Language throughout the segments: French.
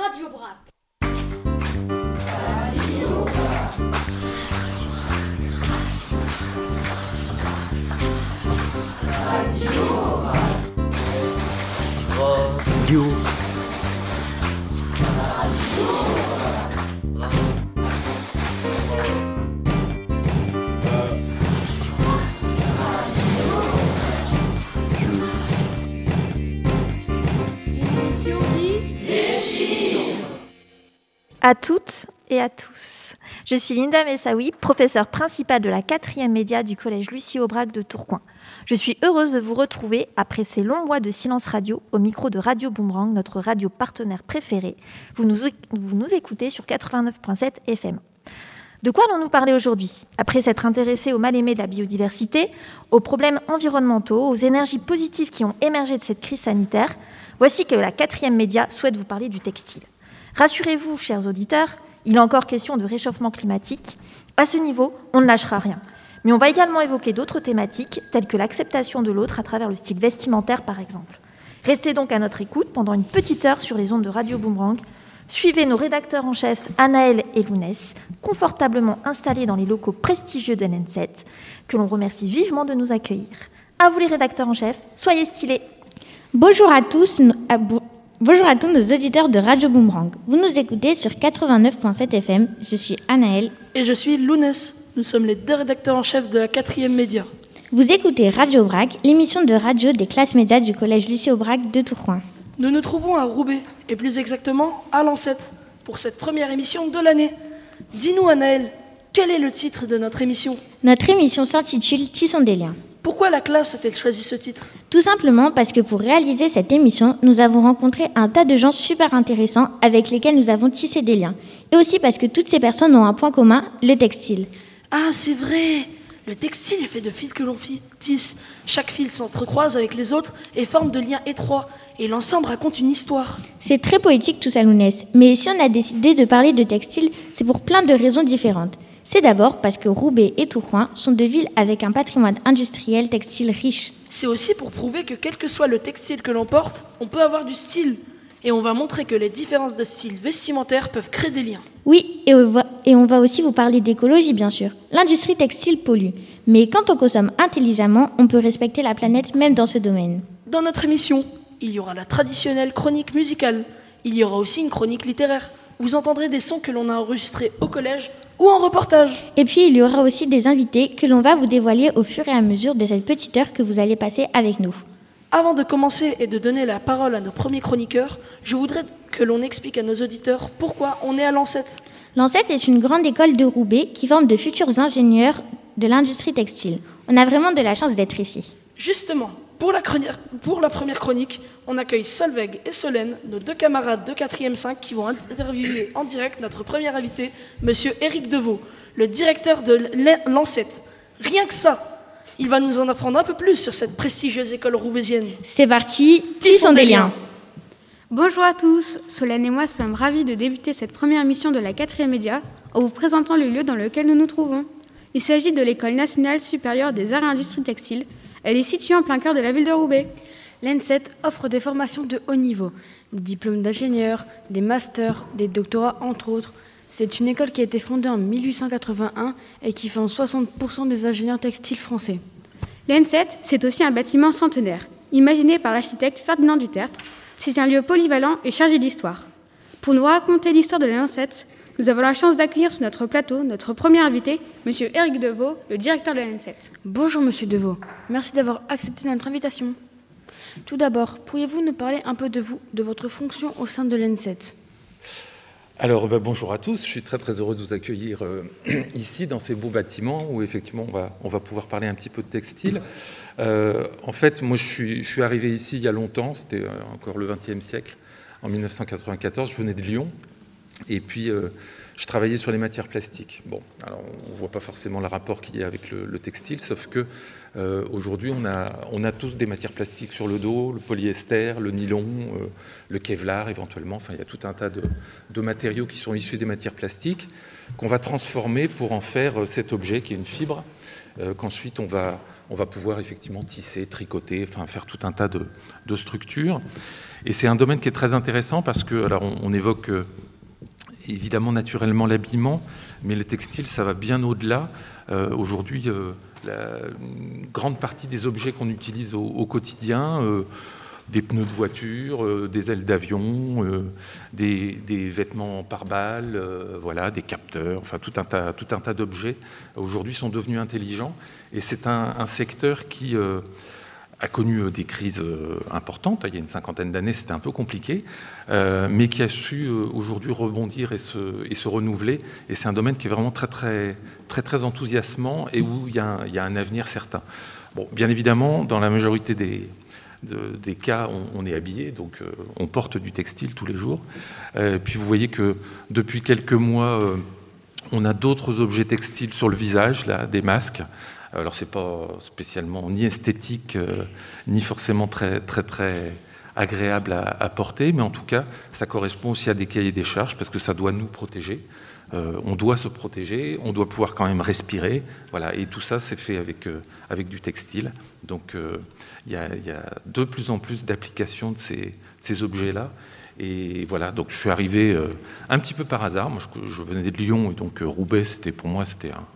Radio Brac. Radio. Une À toutes et à tous. Je suis Linda Messaoui, professeure principale de la 4e média du collège Lucie Aubrac de Tourcoing. Je suis heureuse de vous retrouver après ces longs mois de silence radio au micro de Radio Boomerang, notre radio partenaire préférée. Vous nous, vous nous écoutez sur 89.7 FM. De quoi allons-nous parler aujourd'hui? Après s'être intéressé au mal-aimé de la biodiversité, aux problèmes environnementaux, aux énergies positives qui ont émergé de cette crise sanitaire, voici que la 4e média souhaite vous parler du textile. Rassurez-vous, chers auditeurs, il est encore question de réchauffement climatique. À ce niveau, on ne lâchera rien. Mais on va également évoquer d'autres thématiques, telles que l'acceptation de l'autre à travers le style vestimentaire, par exemple. Restez donc à notre écoute pendant une petite heure sur les ondes de Radio Boomerang. Suivez nos rédacteurs en chef Anaël et Lounès, confortablement installés dans les locaux prestigieux de l'N7, que l'on remercie vivement de nous accueillir. À vous les rédacteurs en chef, soyez stylés Bonjour à tous, bonjour à tous nos auditeurs de Radio Boomerang. Vous nous écoutez sur 89.7 FM. Je suis Anaël. Et je suis Lounès. Nous sommes les deux rédacteurs en chef de la quatrième média. Vous écoutez Radio Brac, l'émission de radio des classes médias du collège Lucie Aubrac de Tourcoing. Nous nous trouvons à Roubaix, et plus exactement à Lancette, pour cette première émission de l'année. Dis-nous, Anaël, quel est le titre de notre émission? Notre émission s'intitule Tissons des liens. Pourquoi la classe a-t-elle choisi ce titre? Tout simplement parce que pour réaliser cette émission, nous avons rencontré un tas de gens super intéressants avec lesquels nous avons tissé des liens. Et aussi parce que toutes ces personnes ont un point commun, le textile. Ah, c'est vrai Le textile est fait de fils que l'on tisse. Chaque fil s'entrecroise avec les autres et forme de liens étroits. Et l'ensemble raconte une histoire. C'est très poétique tout ça, Lounès. Mais si on a décidé de parler de textile, c'est pour plein de raisons différentes. C'est d'abord parce que Roubaix et Tourcoing sont deux villes avec un patrimoine industriel textile riche. C'est aussi pour prouver que quel que soit le textile que l'on porte, on peut avoir du style. Et on va montrer que les différences de style vestimentaire peuvent créer des liens. Oui, et on va, et on va aussi vous parler d'écologie, bien sûr. L'industrie textile pollue. Mais quand on consomme intelligemment, on peut respecter la planète même dans ce domaine. Dans notre émission, il y aura la traditionnelle chronique musicale. Il y aura aussi une chronique littéraire. Vous entendrez des sons que l'on a enregistrés au collège ou en reportage. Et puis, il y aura aussi des invités que l'on va vous dévoiler au fur et à mesure de cette petite heure que vous allez passer avec nous. Avant de commencer et de donner la parole à nos premiers chroniqueurs, je voudrais que l'on explique à nos auditeurs pourquoi on est à Lancette. Lancette est une grande école de Roubaix qui forme de futurs ingénieurs de l'industrie textile. On a vraiment de la chance d'être ici. Justement, pour la, chroni- pour la première chronique, on accueille Solveig et Solène, nos deux camarades de 4e 5 qui vont interviewer en direct notre premier invité, monsieur Éric Deveau, le directeur de Lancette. Rien que ça Il va nous en apprendre un peu plus sur cette prestigieuse école roubaisienne. C'est parti, tissons des liens. Bonjour à tous, Solène et moi sommes ravis de débuter cette première émission de la 4e média en vous présentant le lieu dans lequel nous nous trouvons. Il s'agit de l'École nationale supérieure des arts et industries textiles. Elle est située en plein cœur de la ville de Roubaix. L'ENSET offre des formations de haut niveau, des diplômes d'ingénieur, des masters, des doctorats entre autres. C'est une école qui a été fondée en 1881 et qui forme 60% des ingénieurs textiles français. L'ENSET, c'est aussi un bâtiment centenaire, imaginé par l'architecte Ferdinand Duterte. C'est un lieu polyvalent et chargé d'histoire. Pour nous raconter l'histoire de l'ENSET, nous avons la chance d'accueillir sur notre plateau notre premier invité, M. Éric Deveau, le directeur de l'ENSET. Bonjour Monsieur Deveau, merci d'avoir accepté notre invitation. Tout d'abord, pourriez-vous nous parler un peu de vous, de votre fonction au sein de l'ENSET Alors, ben, bonjour à tous. Je suis très très heureux de vous accueillir euh, ici dans ces beaux bâtiments où effectivement on va, on va pouvoir parler un petit peu de textile. Euh, en fait, moi je suis, je suis arrivé ici il y a longtemps, c'était euh, encore le XXe siècle, en 1994. Je venais de Lyon Et puis, je travaillais sur les matières plastiques. Bon, alors on ne voit pas forcément le rapport qu'il y a avec le, textile, sauf que aujourd'hui, on a, tous des matières plastiques sur le dos, le polyester, le nylon, le kevlar éventuellement. Enfin, il y a tout un tas de, matériaux qui sont issus des matières plastiques qu'on va transformer pour en faire cet objet qui est une fibre euh, qu'ensuite on va, pouvoir effectivement tisser, tricoter, enfin faire tout un tas de, structures. Et c'est un domaine qui est très intéressant parce que, alors on, évoque euh, évidemment naturellement l'habillement, mais les textiles, ça va bien au-delà. Euh, aujourd'hui, la grande partie des objets qu'on utilise au, quotidien, des pneus de voiture, euh, des ailes d'avion, euh, des, vêtements par balles, euh, voilà, des capteurs, enfin tout un tas, tout un tas d'objets aujourd'hui sont devenus intelligents. Et c'est un, secteur qui a connu des crises importantes. Il y a une cinquantaine d'années, c'était un peu compliqué, mais qui a su aujourd'hui rebondir et se, renouveler. Et c'est un domaine qui est vraiment très, très, très, enthousiasmant et où il y a un avenir certain. Bien évidemment, dans la majorité des, cas, on, est habillé, donc euh, on porte du textile tous les jours. Euh, puis vous voyez que depuis quelques mois, euh, on a d'autres objets textiles sur le visage, des masques. Alors c'est pas spécialement ni esthétique, ni forcément très très très agréable à, porter, mais en tout cas, ça correspond aussi à des cahiers des charges parce que ça doit nous protéger. on doit se protéger, on doit pouvoir quand même respirer, voilà. Et tout ça, c'est fait avec avec du textile. Donc il y, a, de plus en plus d'applications de ces, objets-là. Et voilà, donc je suis arrivé euh, un petit peu par hasard. Moi, je, venais de Lyon, et donc euh, Roubaix, c'était pour moi, c'était un,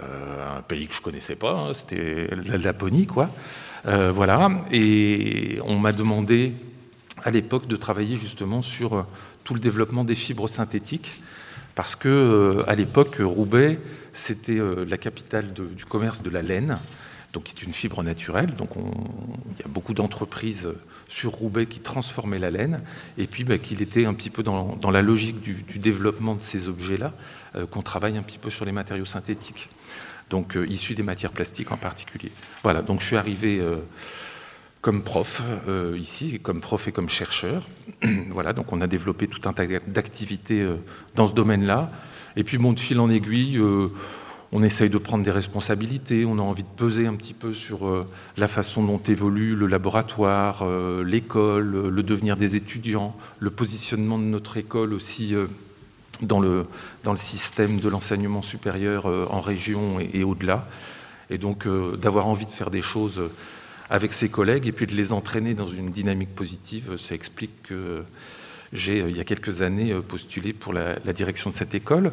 euh, pays que je connaissais pas. Hein. c'était la Laponie, quoi. voilà, et on m'a demandé à l'époque de travailler justement sur tout le développement des fibres synthétiques, parce que à l'époque, Roubaix, c'était la capitale du commerce de la laine donc qui est une fibre naturelle. Donc il y a beaucoup d'entreprises sur Roubaix qui transformaient la laine, et puis bah, qu'il était un petit peu dans, la logique du, développement de ces objets-là, euh, qu'on travaille un petit peu sur les matériaux synthétiques, donc euh, issus des matières plastiques en particulier. Voilà, donc je suis arrivé euh, comme prof ici, comme prof et comme chercheur. voilà, donc on a développé tout un tas d'activités dans ce domaine-là, et puis bon, de fil en aiguille on essaye de prendre des responsabilités, on a envie de peser un petit peu sur euh, la façon dont évolue le laboratoire, euh, l'école, le devenir des étudiants, le positionnement de notre école aussi euh, dans, le, dans le système de l'enseignement supérieur en région et, au-delà. Et donc d'avoir envie de faire des choses avec ses collègues et puis de les entraîner dans une dynamique positive, ça explique que j'ai, il y a quelques années, postulé pour la direction de cette école.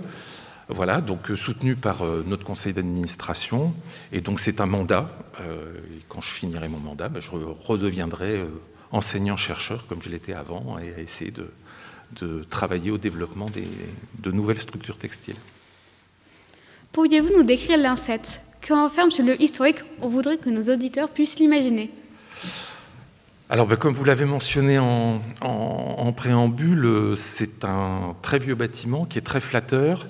Voilà, donc euh, soutenu par euh, notre conseil d'administration. Et donc c'est un mandat. Euh, et quand je finirai mon mandat, ben, je redeviendrai enseignant-chercheur comme je l'étais avant et à essayer de, travailler au développement de nouvelles structures textiles. Pourriez-vous nous décrire l'INSET Que renferme ce lieu historique? On voudrait que nos auditeurs puissent l'imaginer. Alors, ben, comme vous l'avez mentionné en préambule, c'est un très vieux bâtiment qui est très flatteur,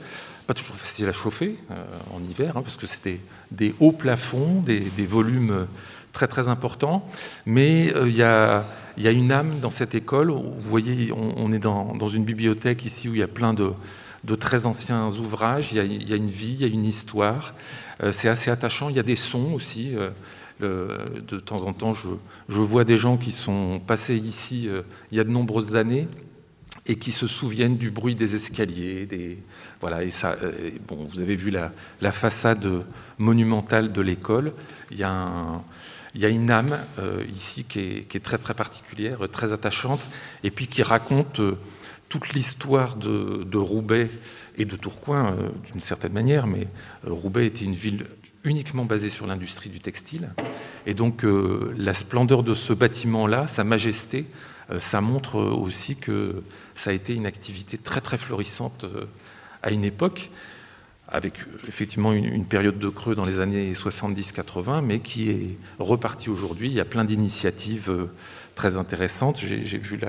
pas toujours facile à chauffer euh, en hiver, hein, parce que c'était des hauts plafonds, des, volumes très très importants. Mais euh, il y, a, une âme dans cette école. Vous voyez, on, est dans, une bibliothèque ici où il y a plein de, très anciens ouvrages. Il y, a, une vie, il y a une histoire. Euh, c'est assez attachant. Il y a des sons aussi. de temps en temps, je, je, vois des gens qui sont passés ici il y a de nombreuses années et qui se souviennent du bruit des escaliers. Des, voilà, et ça, euh, bon, vous avez vu la, façade monumentale de l'école. Il y a, une âme euh, ici qui est, très très particulière, très attachante, et puis qui raconte euh, toute l'histoire de, Roubaix et de Tourcoing d'une certaine manière. Mais Roubaix était une ville uniquement basée sur l'industrie du textile, et donc la splendeur de ce bâtiment-là, sa majesté, ça montre aussi que ça a été une activité très très florissante à une époque, avec effectivement une, période de creux dans les années 70-80, mais qui est repartie aujourd'hui. Il y a plein d'initiatives euh, très intéressantes. J'ai vu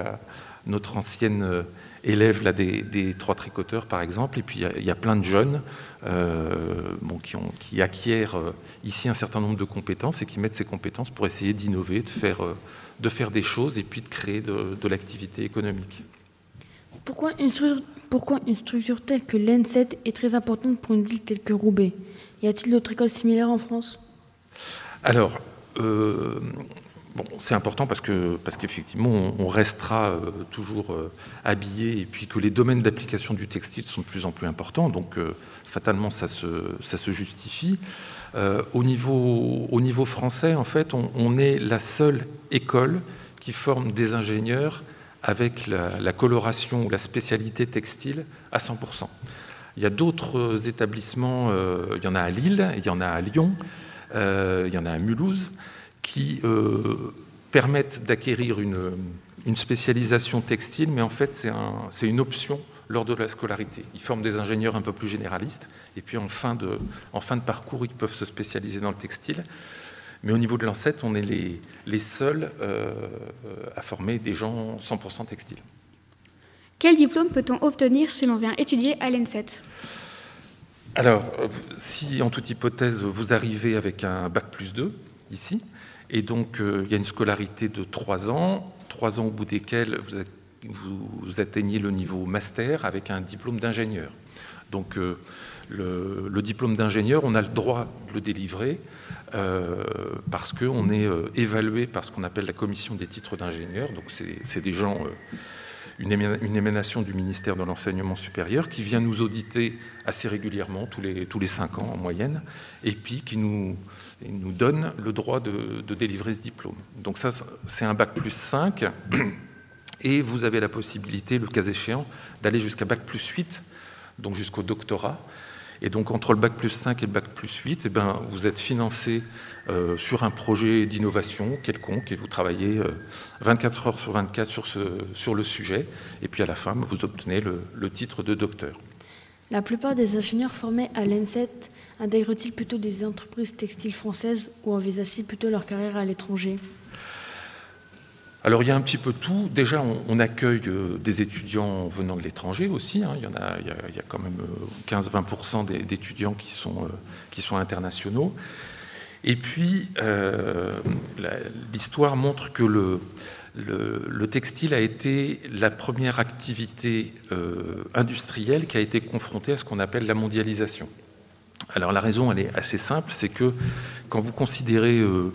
notre ancienne euh, élève là, des, trois tricoteurs, par exemple, et puis il y a, plein de jeunes bon, qui, acquièrent ici un certain nombre de compétences et qui mettent ces compétences pour essayer d'innover, de faire, de faire des choses et puis de créer de l'activité économique. Pourquoi une, pourquoi une structure telle que l'N7 est très importante pour une ville telle que Roubaix? Y a-t-il d'autres écoles similaires en France? Alors, euh, c'est important parce que parce qu'effectivement, on, restera euh, toujours euh, habillé et puis que les domaines d'application du textile sont de plus en plus importants. Donc, fatalement, ça se, justifie. au niveau français, en fait, on, est la seule école qui forme des ingénieurs avec la, coloration ou la spécialité textile à 100%. Il y a d'autres établissements, il y en a à Lille, il y en a à Lyon, euh, il y en a à Mulhouse, qui euh, permettent d'acquérir une, spécialisation textile, mais en fait c'est une option lors de la scolarité. Ils forment des ingénieurs un peu plus généralistes, et puis fin de, en fin de parcours, ils peuvent se spécialiser dans le textile. Mais au niveau de l'ANSET, on est les, les seuls euh, à former des gens 100% textiles. Quel diplôme peut-on obtenir si l'on vient étudier à l'ENSET? Alors, euh, si en toute hypothèse vous arrivez avec un bac plus 2 ici, et donc euh, il y a une scolarité de 3 ans, 3 ans au bout desquels vous, atteignez le niveau master avec un diplôme d'ingénieur. Donc euh, le, diplôme d'ingénieur, on a le droit de le délivrer parce qu'on est évalué par ce qu'on appelle la commission des titres d'ingénieur. Donc c'est des gens une, émanation du ministère de l'Enseignement supérieur qui vient nous auditer assez régulièrement, tous les, tous les cinq ans en moyenne, et puis qui nous, nous donne le droit de, délivrer ce diplôme. Donc ça, c'est un bac plus 5, et vous avez la possibilité, le cas échéant, d'aller jusqu'à bac plus 8, donc jusqu'au doctorat. Et donc entre le bac plus 5 et le bac plus 8, eh ben, vous êtes financé euh, sur un projet d'innovation quelconque et vous travaillez 24 euh, heures sur 24 sur, ce, sur le sujet. Et puis à la fin, vous obtenez le, titre de docteur. La plupart des ingénieurs formés à l'ENSET intègrent-ils plutôt des entreprises textiles françaises ou envisagent-ils plutôt leur carrière à l'étranger? Alors il y a un petit peu tout. Déjà, on, accueille euh, des étudiants venant de l'étranger aussi. Hein. Il, y en a, quand même 15-20% d'étudiants qui sont, qui sont internationaux. Et puis, euh, l'histoire montre que le, le, textile a été la première activité euh, industrielle qui a été confrontée à ce qu'on appelle la mondialisation. Alors la raison, elle est assez simple, c'est que quand vous considérez euh,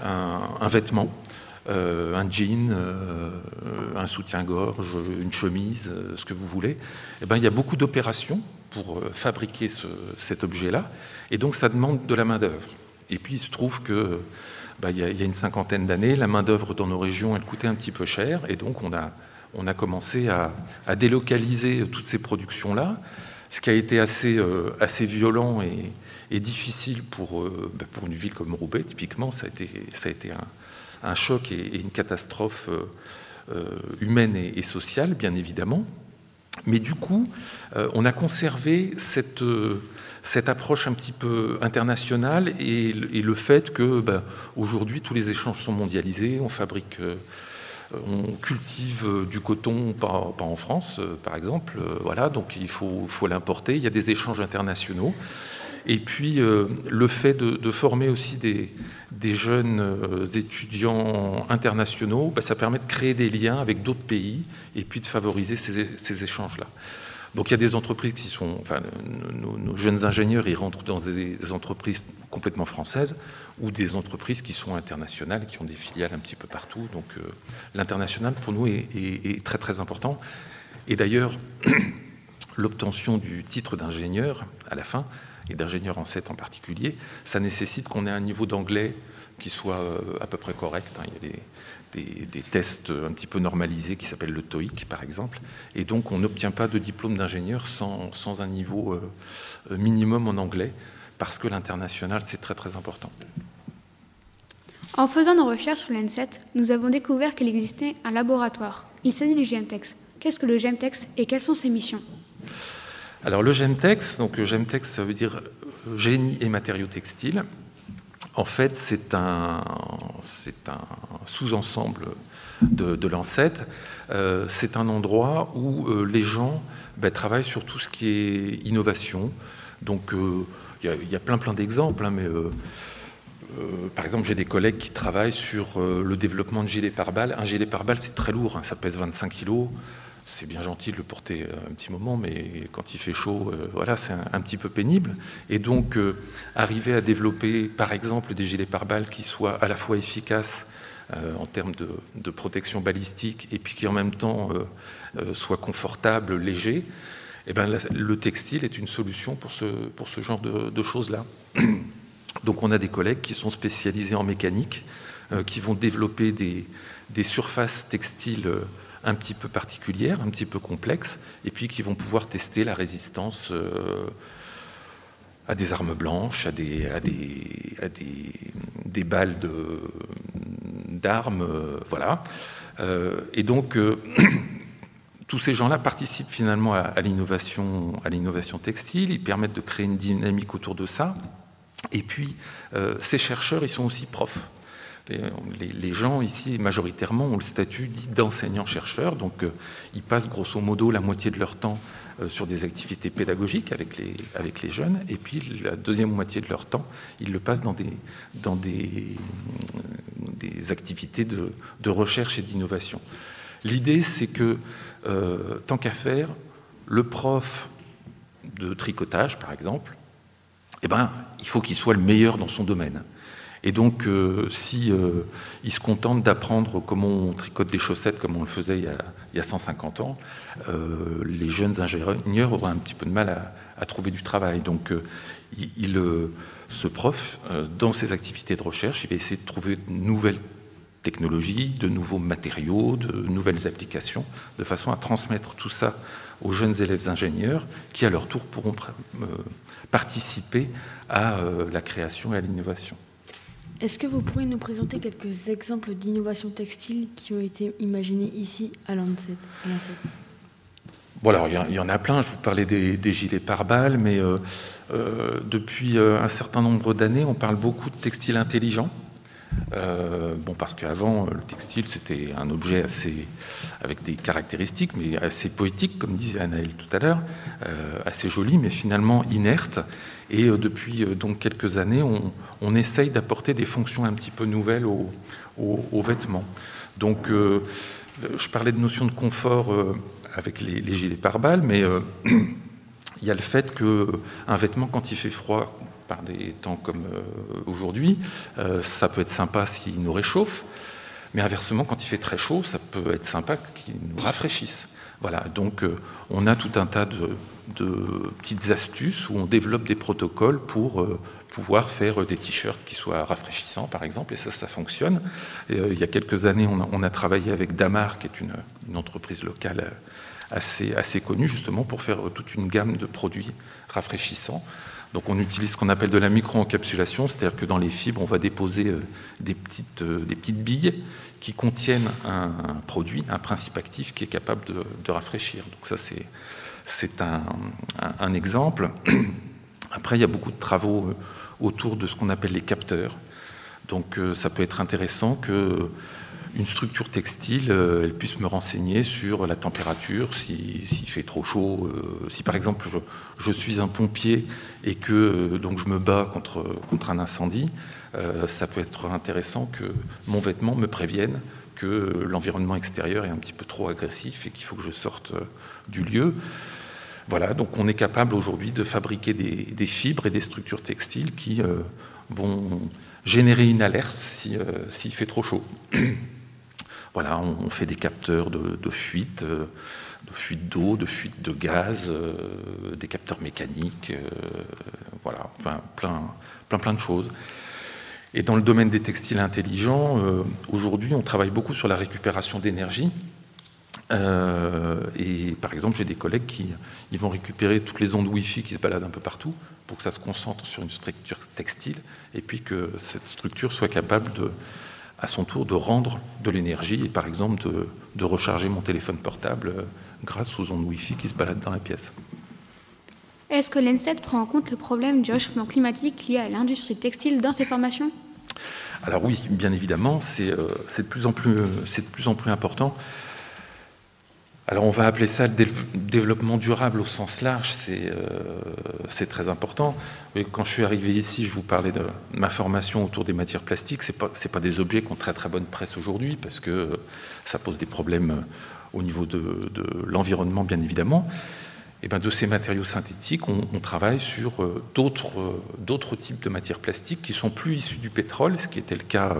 un, vêtement, un jean, un soutien-gorge, une chemise, ce que vous voulez, eh ben, il y a beaucoup d'opérations pour fabriquer cet objet-là, et donc ça demande de la main-d'œuvre. Et puis il se trouve que bah, il y, a une cinquantaine d'années, la main-d'œuvre dans nos régions, elle coûtait un petit peu cher, et donc on a, a commencé à, délocaliser toutes ces productions-là, ce qui a été assez, euh, assez violent et, difficile pour, euh, bah, pour une ville comme Roubaix, typiquement, a ça a été un, choc et, une catastrophe euh, humaine et, sociale, bien évidemment. Mais du coup, on a conservé cette cette approche un petit peu internationale et, le fait que ben, aujourd'hui tous les échanges sont mondialisés, on fabrique, euh, on cultive euh, du coton pas, en France euh, par exemple, voilà, donc il faut, faut l'importer, il y a des échanges internationaux. Et puis le fait de, former aussi des, jeunes étudiants internationaux, ben, ça permet de créer des liens avec d'autres pays et puis de favoriser ces échanges-là. Donc il y a des entreprises qui sont, nos, jeunes ingénieurs, ils rentrent dans des, entreprises complètement françaises ou des entreprises qui sont internationales, qui ont des filiales un petit peu partout. Donc euh, l'international pour nous est, très très important. Et d'ailleurs, l'obtention du titre d'ingénieur à la fin, et d'ingénieur en 7 en particulier, ça nécessite qu'on ait un niveau d'anglais qui soit euh, à peu près correct. Hein. Il y a des, tests un petit peu normalisés qui s'appellent le TOEIC par exemple. Et donc on n'obtient pas de diplôme d'ingénieur sans, sans, un niveau euh, euh, minimum en anglais, parce que l'international c'est très très important. En faisant nos recherches sur l'ENSET, nous avons découvert qu'il existait un laboratoire. Il s'agit du GMTEX. Qu'est-ce que le GMTEX et quelles sont ses missions? Alors le GMTEX, donc le GMTEX ça veut dire génie et matériaux textiles. En fait, c'est un, sous-ensemble de, de euh, c'est un endroit où euh, les gens ben, travaillent sur tout ce qui est innovation. Donc, euh, il y, a plein, plein d'exemples, hein, mais par exemple, j'ai des collègues qui travaillent sur le développement de gilets pare-balles. Un gilet pare-balles, c'est très lourd, hein, ça pèse 25 kg. C'est bien gentil de le porter un petit moment, mais quand il fait chaud, voilà, c'est un, petit peu pénible. Et donc, arriver à développer, par exemple, des gilets pare-balles qui soient à la fois efficaces en termes de, protection balistique et puis qui en même temps soient confortables, légers, eh ben, le textile est une solution pour ce, pour ce genre de, choses-là. Donc on a des collègues qui sont spécialisés en mécanique, euh, qui vont développer des, surfaces textiles euh, un petit peu particulières, un petit peu complexes, et puis qui vont pouvoir tester la résistance euh, à des armes blanches, à des, à des, à des, balles d'armes, voilà. et donc tous ces gens-là participent finalement à, l'innovation, à l'innovation textile. Ils permettent de créer une dynamique autour de ça. Et puis, euh, ces chercheurs, ils sont aussi profs. Les, gens ici, majoritairement, ont le statut dit d'enseignants-chercheurs, donc euh, ils passent grosso modo la moitié de leur temps euh, sur des activités pédagogiques avec les, jeunes, et puis la deuxième moitié de leur temps, ils le passent dans des, activités de, recherche et d'innovation. L'idée, c'est que, euh, tant qu'à faire, le prof de tricotage, par exemple, eh ben, il faut qu'il soit le meilleur dans son domaine. Et donc, euh, si euh, il se contente d'apprendre comment on tricote des chaussettes comme on le faisait il y a, 150 ans, les jeunes ingénieurs auraient un petit peu de mal à, trouver du travail. Donc, il, ce prof, dans ses activités de recherche, il va essayer de trouver de nouvelles technologies, de nouveaux matériaux, de nouvelles applications, de façon à transmettre tout ça aux jeunes élèves ingénieurs qui, à leur tour, pourront euh, participer à euh, la création et à l'innovation. Est-ce que vous pourriez nous présenter quelques exemples d'innovations textiles qui ont été imaginées ici à Lancet, Bon, alors, il y, en a plein. Je vous parlais des, gilets pare-balles, mais euh, depuis un certain nombre d'années, on parle beaucoup de textiles intelligents. Euh, bon, parce qu'avant, le textile, c'était un objet assez, avec des caractéristiques, mais assez poétique, comme disait Anaël tout à l'heure, euh, assez joli, mais finalement inerte. Et euh, depuis donc quelques années, on, essaye d'apporter des fonctions un petit peu nouvelles aux, vêtements. Donc, je parlais de notion de confort avec les, gilets pare-balles, mais il y a le fait qu'un vêtement, quand il fait froid, par des temps comme euh, aujourd'hui. Euh, ça peut être sympa s'il nous réchauffe, mais inversement, quand il fait très chaud, ça peut être sympa qu'il nous rafraîchisse. Voilà, donc euh, on a tout un tas de, petites astuces où on développe des protocoles pour pouvoir faire des t-shirts qui soient rafraîchissants, par exemple, et ça, ça fonctionne. il y a quelques années, on a, travaillé avec Damar, qui est une entreprise locale assez, assez justement, pour faire toute une gamme de produits rafraîchissants. Donc on utilise ce qu'on appelle de la micro-encapsulation, c'est-à-dire que dans les fibres, on va déposer euh, des petites, euh, des petites billes qui contiennent un, produit, un principe actif qui est capable de, rafraîchir. Donc ça, c'est un, exemple. Après, il y a beaucoup de travaux euh, autour de ce qu'on appelle les capteurs. Donc ça peut être intéressant que une structure textile, euh, elle puisse me renseigner sur la température, s'il fait trop chaud. Euh, si par exemple je, suis un pompier et que euh, donc je me bats contre, contre un incendie, ça peut être intéressant que mon vêtement me prévienne que l'environnement extérieur est un petit peu trop agressif et qu'il faut que je sorte du lieu. Voilà, donc on est capable aujourd'hui de fabriquer des, fibres et des structures textiles qui vont générer une alerte s'il fait trop chaud. On, fait des capteurs de, fuite, euh, de fuite d'eau, de fuite de gaz, euh, des capteurs mécaniques, euh, voilà, plein, plein, plein de choses. Et dans le domaine des textiles intelligents, aujourd'hui, on travaille beaucoup sur la récupération d'énergie. et par exemple, j'ai des collègues qui ils vont récupérer toutes les ondes Wi-Fi qui se baladent un peu partout pour que ça se concentre sur une structure textile et puis que cette structure soit capable de, à son tour de rendre de l'énergie et par exemple de, recharger mon téléphone portable euh, grâce aux ondes Wi-Fi qui se baladent dans la pièce. Est-ce que l'ENSET prend en compte le problème du réchauffement climatique lié à l'industrie textile dans ses formations? Alors oui, bien évidemment, c'est euh, de, en plus, de plus en plus important. Alors on va appeler ça le développement durable au sens large, c'est euh, très important. quand je suis arrivé ici, je vous parlais de ma formation autour des matières plastiques. Ce pas, pas des objets qui ont très très bonne presse aujourd'hui parce que ça pose des problèmes au niveau de, l'environnement, bien évidemment. Et ben de ces matériaux synthétiques, on, travaille sur euh, d'autres types de matières plastiques qui sont plus issues du pétrole, ce qui était le cas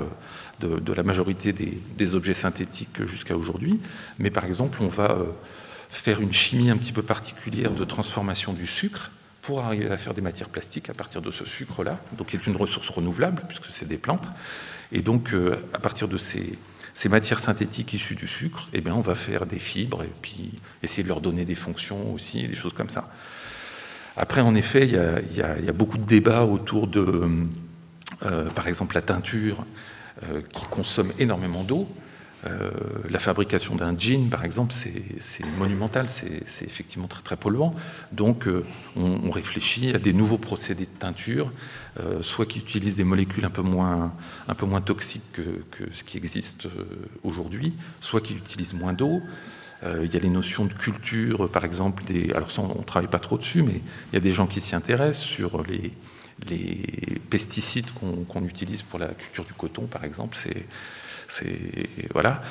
de, la majorité des, objets synthétiques jusqu'à aujourd'hui. Mais par exemple, on va faire une chimie un petit peu particulière de transformation du sucre pour arriver à faire des matières plastiques à partir de ce sucre-là, donc qui est une ressource renouvelable puisque c'est des plantes. Et donc, euh, à partir de ces, matières synthétiques issues du sucre, eh bien, on va faire des fibres et puis essayer de leur donner des fonctions aussi, des choses comme ça. Après, en effet, il y a, beaucoup de débats autour de, euh, par exemple, la teinture euh, qui consomme énormément d'eau. Euh, la fabrication d'un jean, par exemple, c'est monumental, c'est effectivement très polluant. Donc euh, on, réfléchit à des nouveaux procédés de teinture, euh, soit qui utilisent des molécules un peu moins, toxiques que, ce qui existe aujourd'hui, soit qui utilisent moins d'eau. il y a les notions de culture, par exemple, alors on ne travaille pas trop dessus, mais il y a des gens qui s'y intéressent sur les, pesticides qu'on utilise pour la culture du coton, par exemple. Voilà.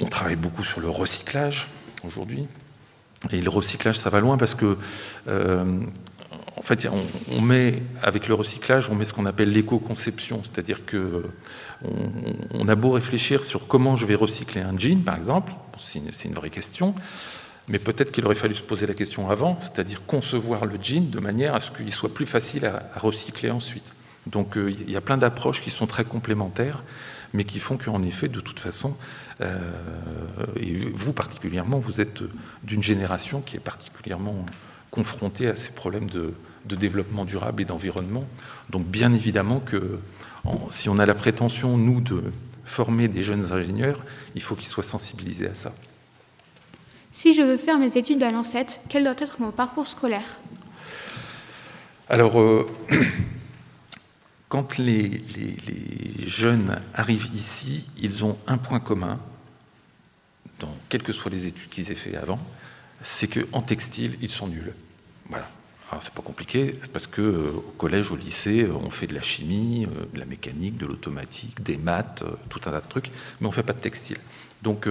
On travaille beaucoup sur le recyclage aujourd'hui. Et le recyclage, ça va loin parce que, euh, en fait, on, met avec le recyclage, on met ce qu'on appelle l'éco-conception, c'est-à-dire que on, a beau réfléchir sur comment je vais recycler un jean, par exemple, c'est une, vraie question, mais peut-être qu'il aurait fallu se poser la question avant, c'est-à-dire concevoir le jean de manière à ce qu'il soit plus facile à recycler ensuite. Donc euh, il y a plein d'approches qui sont très complémentaires, mais qui font qu'en effet, de toute façon, euh, et vous particulièrement, vous êtes d'une génération qui est particulièrement confrontée à ces problèmes de, développement durable et d'environnement. Donc bien évidemment que si on a la prétention, nous, de former des jeunes ingénieurs, il faut qu'ils soient sensibilisés à ça. Si je veux faire mes études à l'ANSET, quel doit être mon parcours scolaire? Alors, euh, quand les, jeunes arrivent ici, ils ont un point commun, dans quelles que soient les études qu'ils aient fait avant, c'est qu'en textile, ils sont nuls. Voilà. Alors c'est pas compliqué, parce que euh, au collège, au lycée, euh, on fait de la chimie, euh, de la mécanique, de l'automatique, des maths, tout un tas de trucs, mais on fait pas de textile. Donc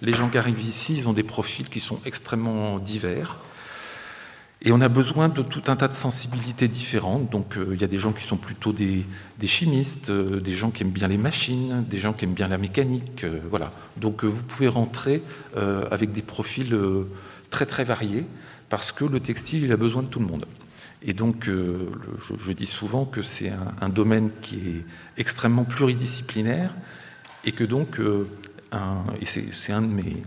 les gens qui arrivent ici, ils ont des profils qui sont extrêmement divers. Et on a besoin de tout un tas de sensibilités différentes. Donc euh, il y a des gens qui sont plutôt des, chimistes, euh, des gens qui aiment bien les machines, des gens qui aiment bien la mécanique. Euh, voilà. Donc vous pouvez rentrer avec des profils très très variés parce que le textile, il a besoin de tout le monde. Et donc je, dis souvent que c'est un, domaine qui est extrêmement pluridisciplinaire et que donc, c'est un de mes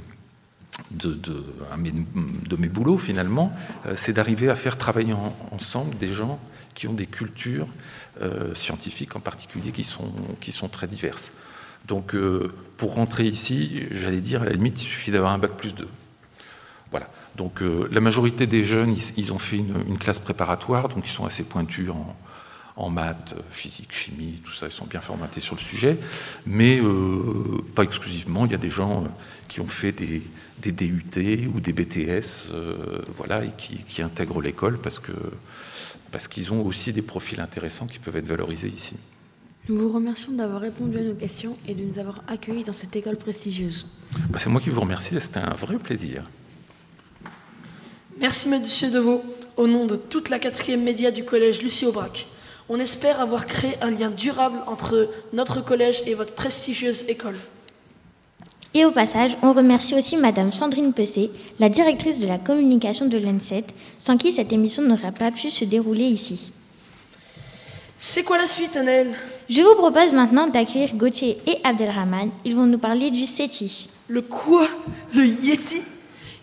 de, mes boulots finalement, euh, c'est d'arriver à faire travailler ensemble des gens qui ont des cultures euh, scientifiques en particulier qui sont, qui sont très diverses. Donc euh, pour rentrer ici, j'allais dire, à la limite, il suffit d'avoir un bac plus 2. Voilà. Donc la majorité des jeunes, ils, ont fait une, classe préparatoire, donc ils sont assez pointus en, en maths, physique, chimie, tout ça, ils sont bien formatés sur le sujet, mais pas exclusivement, il y a des gens qui ont fait des, des DUT ou des BTS, euh, voilà, et qui, intègrent l'école parce que parce qu'ils ont aussi des profils intéressants qui peuvent être valorisés ici. Nous vous remercions d'avoir répondu à nos questions et de nous avoir accueillis dans cette école prestigieuse. Bah, c'est moi qui vous remercie, c'était un vrai plaisir. Merci Monsieur Deveau, au nom de toute la quatrième média du collège Lucie Aubrac. On espère avoir créé un lien durable entre notre collège et votre prestigieuse école. Et au passage, on remercie aussi Madame Sandrine Pessé, la directrice de la communication de l'ENSET, sans qui cette émission n'aurait pas pu se dérouler ici. C'est quoi la suite, Annelle Je vous propose maintenant d'accueillir Gauthier et Abdelrahman. Ils vont nous parler du SETI. Le quoi? Le Yeti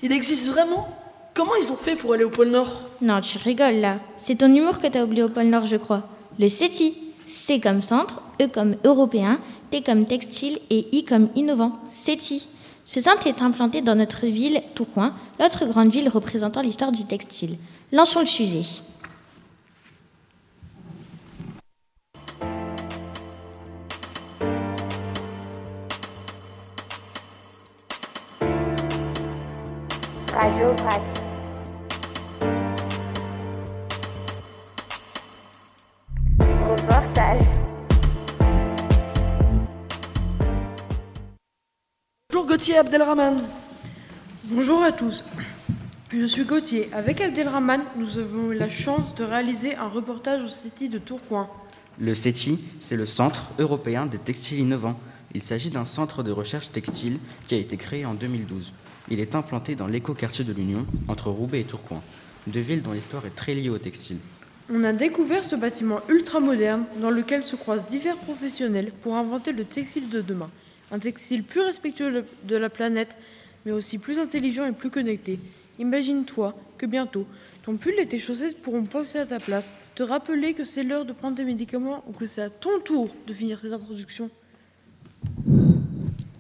Il existe vraiment? Comment ils ont fait pour aller au pôle Nord? Non, tu rigoles là. C'est ton humour que t'as oublié au pôle Nord, je crois. Le SETI. C comme centre, E comme européen, T comme textile et I comme innovant. CETI. Ce centre est implanté dans notre ville, Tourcoing, l'autre grande ville représentant l'histoire du textile. Lançons le sujet. Gauthier Abdelrahman. Bonjour à tous. Je suis Gauthier. Avec Abdelrahman, nous avons eu la chance de réaliser un reportage au CETI de Tourcoing. Le CETI, c'est le Centre européen des textiles innovants. Il s'agit d'un centre de recherche textile qui a été créé en 2012. Il est implanté dans l'éco-quartier de l'Union, entre Roubaix et Tourcoing, deux villes dont l'histoire est très liée au textile. On a découvert ce bâtiment ultra moderne dans lequel se croisent divers professionnels pour inventer le textile de demain. Un textile plus respectueux de la planète, mais aussi plus intelligent et plus connecté. Imagine-toi que bientôt, ton pull et tes chaussettes pourront penser à ta place, te rappeler que c'est l'heure de prendre des médicaments ou que c'est à ton tour de finir cette introduction.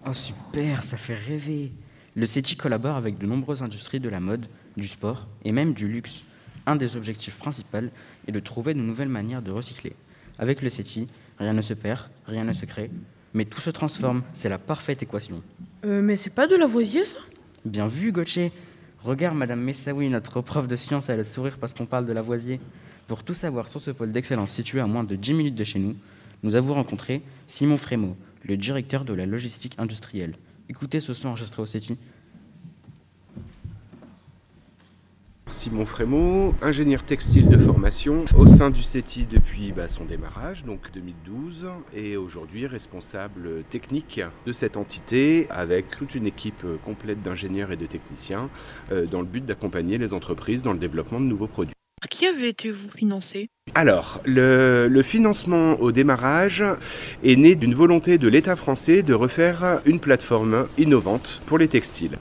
Oh super, ça fait rêver. Le CETI collabore avec de nombreuses industries de la mode, du sport et même du luxe. Un des objectifs principaux est de trouver de nouvelles manières de recycler. Avec le CETI, rien ne se perd, rien ne se crée, mais tout se transforme. C'est la parfaite équation. Euh, mais c'est pas de Lavoisier ça? Bien vu, Gauthier. Regarde, Madame Messaoui, notre prof de science, elle a le sourire parce qu'on parle de Lavoisier. Pour tout savoir sur ce pôle d'excellence situé à moins de 10 minutes de chez nous, nous avons rencontré Simon Frémaux, le directeur de la logistique industrielle. Écoutez ce son enregistré au CETI. Simon Frémaux, ingénieur textile de formation au sein du CETI depuis bah, son démarrage, donc 2012, et aujourd'hui responsable technique de cette entité avec toute une équipe complète d'ingénieurs et de techniciens euh, dans le but d'accompagner les entreprises dans le développement de nouveaux produits. À qui avez-vous financé? Alors, le, financement au démarrage est né d'une volonté de l'État français de refaire une plateforme innovante pour les textiles.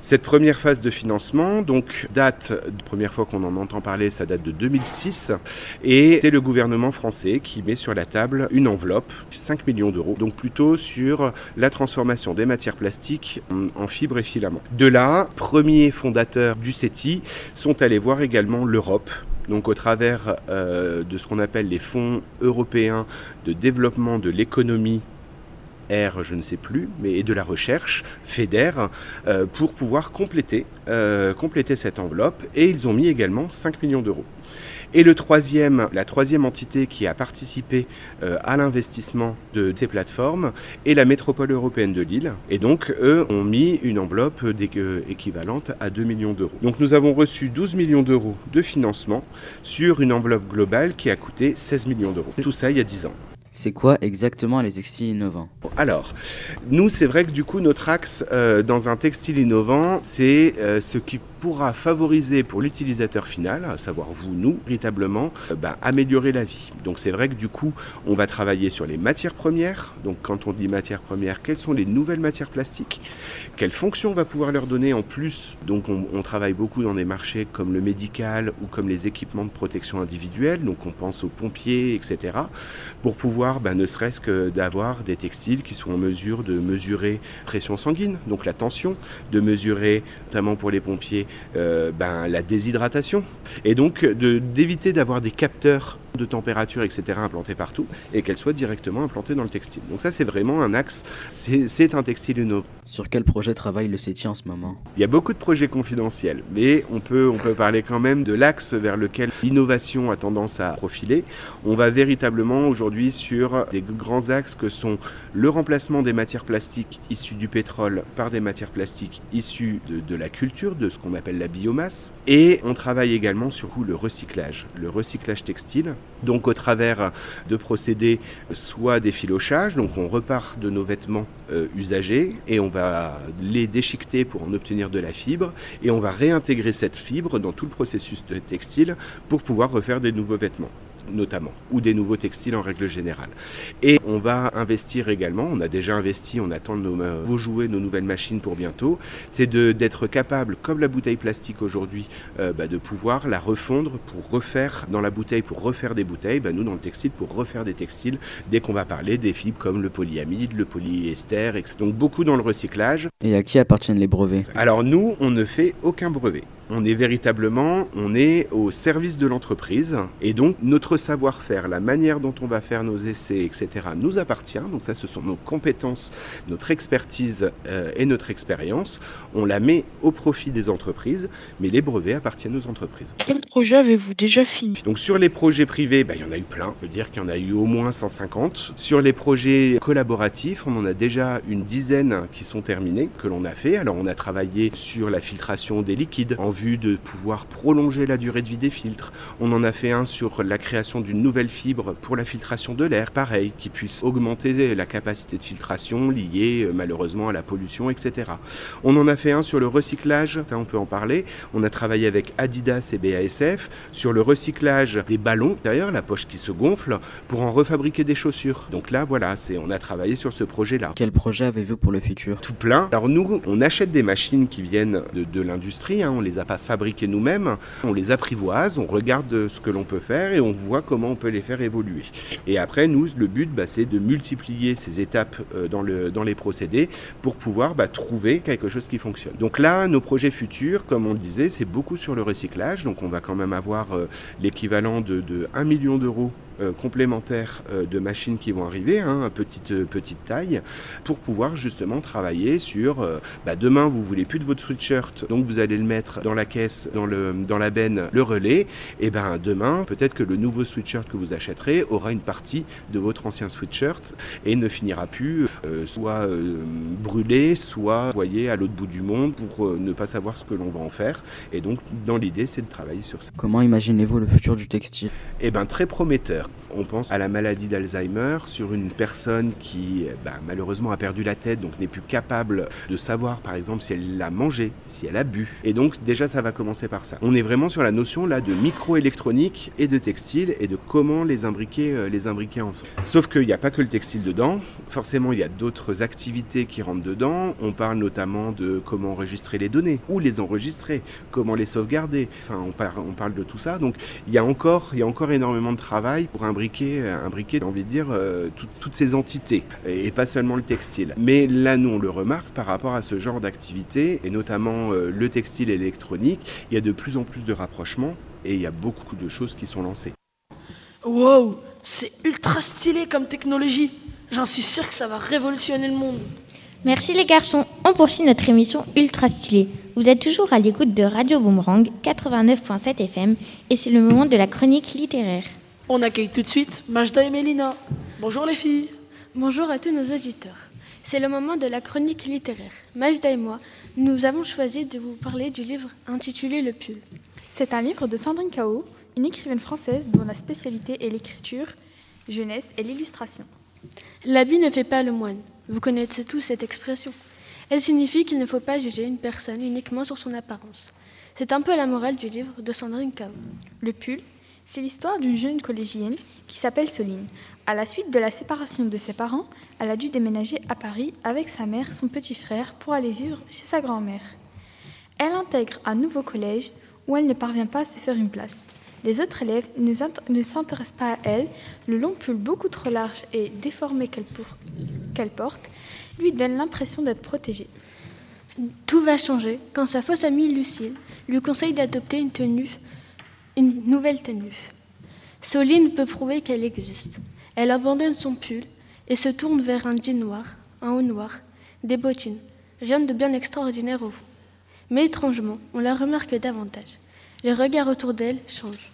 Cette première phase de financement, donc, date, première fois qu'on en entend parler, ça date de 2006, et c'est le gouvernement français qui met sur la table une enveloppe, 5 millions d'euros, donc plutôt sur la transformation des matières plastiques en fibres et filaments. De là, premiers fondateurs du CETI sont allés voir également l'Europe donc au travers euh, de ce qu'on appelle les fonds européens de développement de l'économie R, je ne sais plus, mais et de la recherche, FEDER, euh, pour pouvoir compléter, euh, compléter cette enveloppe. Et ils ont mis également 5 millions d'euros. Et le troisième, la troisième entité qui a participé euh, à l'investissement de ces plateformes est la métropole européenne de Lille. Et donc, eux ont mis une enveloppe équivalente à 2 millions d'euros. Donc, nous avons reçu 12 millions d'euros de financement sur une enveloppe globale qui a coûté 16 millions d'euros. Tout ça il y a 10 ans. C'est quoi exactement les textiles innovants? Alors, nous, c'est vrai que du coup, notre axe euh, dans un textile innovant, c'est euh, ce qui pourra favoriser pour l'utilisateur final, à savoir vous, nous, véritablement, euh, bah, améliorer la vie. Donc c'est vrai que du coup, on va travailler sur les matières premières. Donc quand on dit matières premières, quelles sont les nouvelles matières plastiques? Quelles fonctions on va pouvoir leur donner en plus? Donc on, travaille beaucoup dans des marchés comme le médical ou comme les équipements de protection individuelle. Donc on pense aux pompiers, etc. Pour pouvoir, bah, ne serait-ce que d'avoir des textiles qui sont en mesure de mesurer pression sanguine, donc la tension, de mesurer, notamment pour les pompiers, euh, ben, la déshydratation, et donc d'éviter d'avoir des capteurs de température, etc., implantés partout, et qu'elles soient directement implantées dans le textile. Donc ça, c'est vraiment un axe, c'est un textile innovant. Sur quel projet travaille le CETI en ce moment? Il y a beaucoup de projets confidentiels, mais on peut, on peut parler quand même de l'axe vers lequel l'innovation a tendance à profiler. On va véritablement aujourd'hui sur des grands axes que sont le remplacement des matières plastiques issues du pétrole par des matières plastiques issues de, de la culture, de ce qu'on appelle la biomasse, et on travaille également sur le recyclage, le recyclage textile, donc au travers de procédés soit des filochages, donc on repart de nos vêtements euh, usagés et on va les déchiqueter pour en obtenir de la fibre et on va réintégrer cette fibre dans tout le processus de textile pour pouvoir refaire des nouveaux vêtements notamment, ou des nouveaux textiles en règle générale. Et on va investir également, on a déjà investi, on attend nos nouveaux jouets, nos nouvelles machines pour bientôt, c'est d'être capable, comme la bouteille plastique aujourd'hui, euh, bah, de pouvoir la refondre pour refaire dans la bouteille, pour refaire des bouteilles, bah, nous dans le textile, pour refaire des textiles, dès qu'on va parler des fibres comme le polyamide, le polyester, etc. Donc beaucoup dans le recyclage. Et à qui appartiennent les brevets? Alors nous, on ne fait aucun brevet. On est véritablement, on est au service de l'entreprise et donc notre savoir-faire, la manière dont on va faire nos essais, etc., nous appartient. Donc ça, ce sont nos compétences, notre expertise euh, et notre expérience. On la met au profit des entreprises, mais les brevets appartiennent aux entreprises. Quel projet avez-vous déjà fini? Donc sur les projets privés, bah, il y en a eu plein. On peut dire qu'il y en a eu au moins 150. Sur les projets collaboratifs, on en a déjà une dizaine qui sont terminés, que l'on a fait. Alors on a travaillé sur la filtration des liquides en vue de pouvoir prolonger la durée de vie des filtres. On en a fait un sur la création d'une nouvelle fibre pour la filtration de l'air, pareil, qui puisse augmenter la capacité de filtration liée euh, malheureusement à la pollution, etc. On en a fait un sur le recyclage, on peut en parler. On a travaillé avec Adidas et BASF sur le recyclage des ballons, d'ailleurs la poche qui se gonfle, pour en refabriquer des chaussures. Donc là, voilà, c'est, on a travaillé sur ce projet-là. Quel projet avez-vous pour le futur? Tout plein. Alors nous, on achète des machines qui viennent de, de l'industrie, hein, on les a pas fabriquées nous-mêmes, on les apprivoise, on regarde ce que l'on peut faire et on voit comment on peut les faire évoluer. Et après, nous, le but, bah, c'est de multiplier ces étapes euh, dans les procédés pour pouvoir bah, trouver quelque chose qui fonctionne. Donc là, nos projets futurs, comme on le disait, c'est beaucoup sur le recyclage. Donc on va quand même avoir euh, l'équivalent de, de 1 million d'euros euh, complémentaires euh, de machines qui vont arriver, hein, petite, euh, petite taille, pour pouvoir justement travailler sur bah, demain vous voulez plus de votre sweatshirt, donc vous allez le mettre dans la caisse, dans, le, dans la benne, le relais, et ben demain peut-être que le nouveau sweatshirt que vous achèterez aura une partie de votre ancien sweatshirt et ne finira plus soit brûlé, soit envoyé à l'autre bout du monde pour ne pas savoir ce que l'on va en faire. Et donc dans l'idée c'est de travailler sur ça. Comment imaginez-vous le futur du textile? Eh bien, très prometteur. On pense à la maladie d'Alzheimer sur une personne qui, bah, malheureusement, a perdu la tête, donc n'est plus capable de savoir, par exemple, si elle l'a mangé, si elle a bu. Et donc, déjà, ça va commencer par ça. On est vraiment sur la notion là de microélectronique et de textile et de comment les imbriquer, euh, les imbriquer ensemble. Sauf qu'il n'y a pas que le textile dedans. Forcément, il y a d'autres activités qui rentrent dedans. On parle notamment de comment enregistrer les données, où les enregistrer, comment les sauvegarder. Enfin, on, par- on parle de tout ça. Donc, il y a encore, il y a encore énormément de travail pour imbriquer, imbriquer, j'ai envie de dire, euh, toutes, toutes ces entités, et, et pas seulement le textile. Mais là, nous, on le remarque par rapport à ce genre d'activité, et notamment euh, le textile et l'électronique, il y a de plus en plus de rapprochements, et il y a beaucoup de choses qui sont lancées. Wow, c'est ultra stylé comme technologie. J'en suis sûr que ça va révolutionner le monde. Merci les garçons, on poursuit notre émission ultra stylée. Vous êtes toujours à l'écoute de Radio Boomerang 89.7 FM et c'est le moment de la chronique littéraire. On accueille tout de suite Majda et Mélina. Bonjour les filles. Bonjour à tous nos auditeurs. C'est le moment de la chronique littéraire. Majda et moi, nous avons choisi de vous parler du livre intitulé Le Pull. C'est un livre de Sandrine Cao, une écrivaine française dont la spécialité est l'écriture, jeunesse et l'illustration. L'habit ne fait pas le moine. Vous connaissez tous cette expression. Elle signifie qu'il ne faut pas juger une personne uniquement sur son apparence. C'est un peu la morale du livre de Sandrine Cao. Le pull, c'est l'histoire d'une jeune collégienne qui s'appelle Soline. À la suite de la séparation de ses parents, elle a dû déménager à Paris avec sa mère, son petit frère, pour aller vivre chez sa grand-mère. Elle intègre un nouveau collège où elle ne parvient pas à se faire une place. Les autres élèves ne s'int- ne s'intéressent pas à elle. Le long pull beaucoup trop large et déformé qu'elle porte lui donne l'impression d'être protégée. Tout va changer quand sa fausse amie Lucille lui conseille d'adopter une tenue, une nouvelle tenue. Soline peut prouver qu'elle existe. Elle abandonne son pull et se tourne vers un jean noir, un haut noir, des bottines. Rien de bien extraordinaire au fond. Mais étrangement, on la remarque davantage. Les regards autour d'elle changent.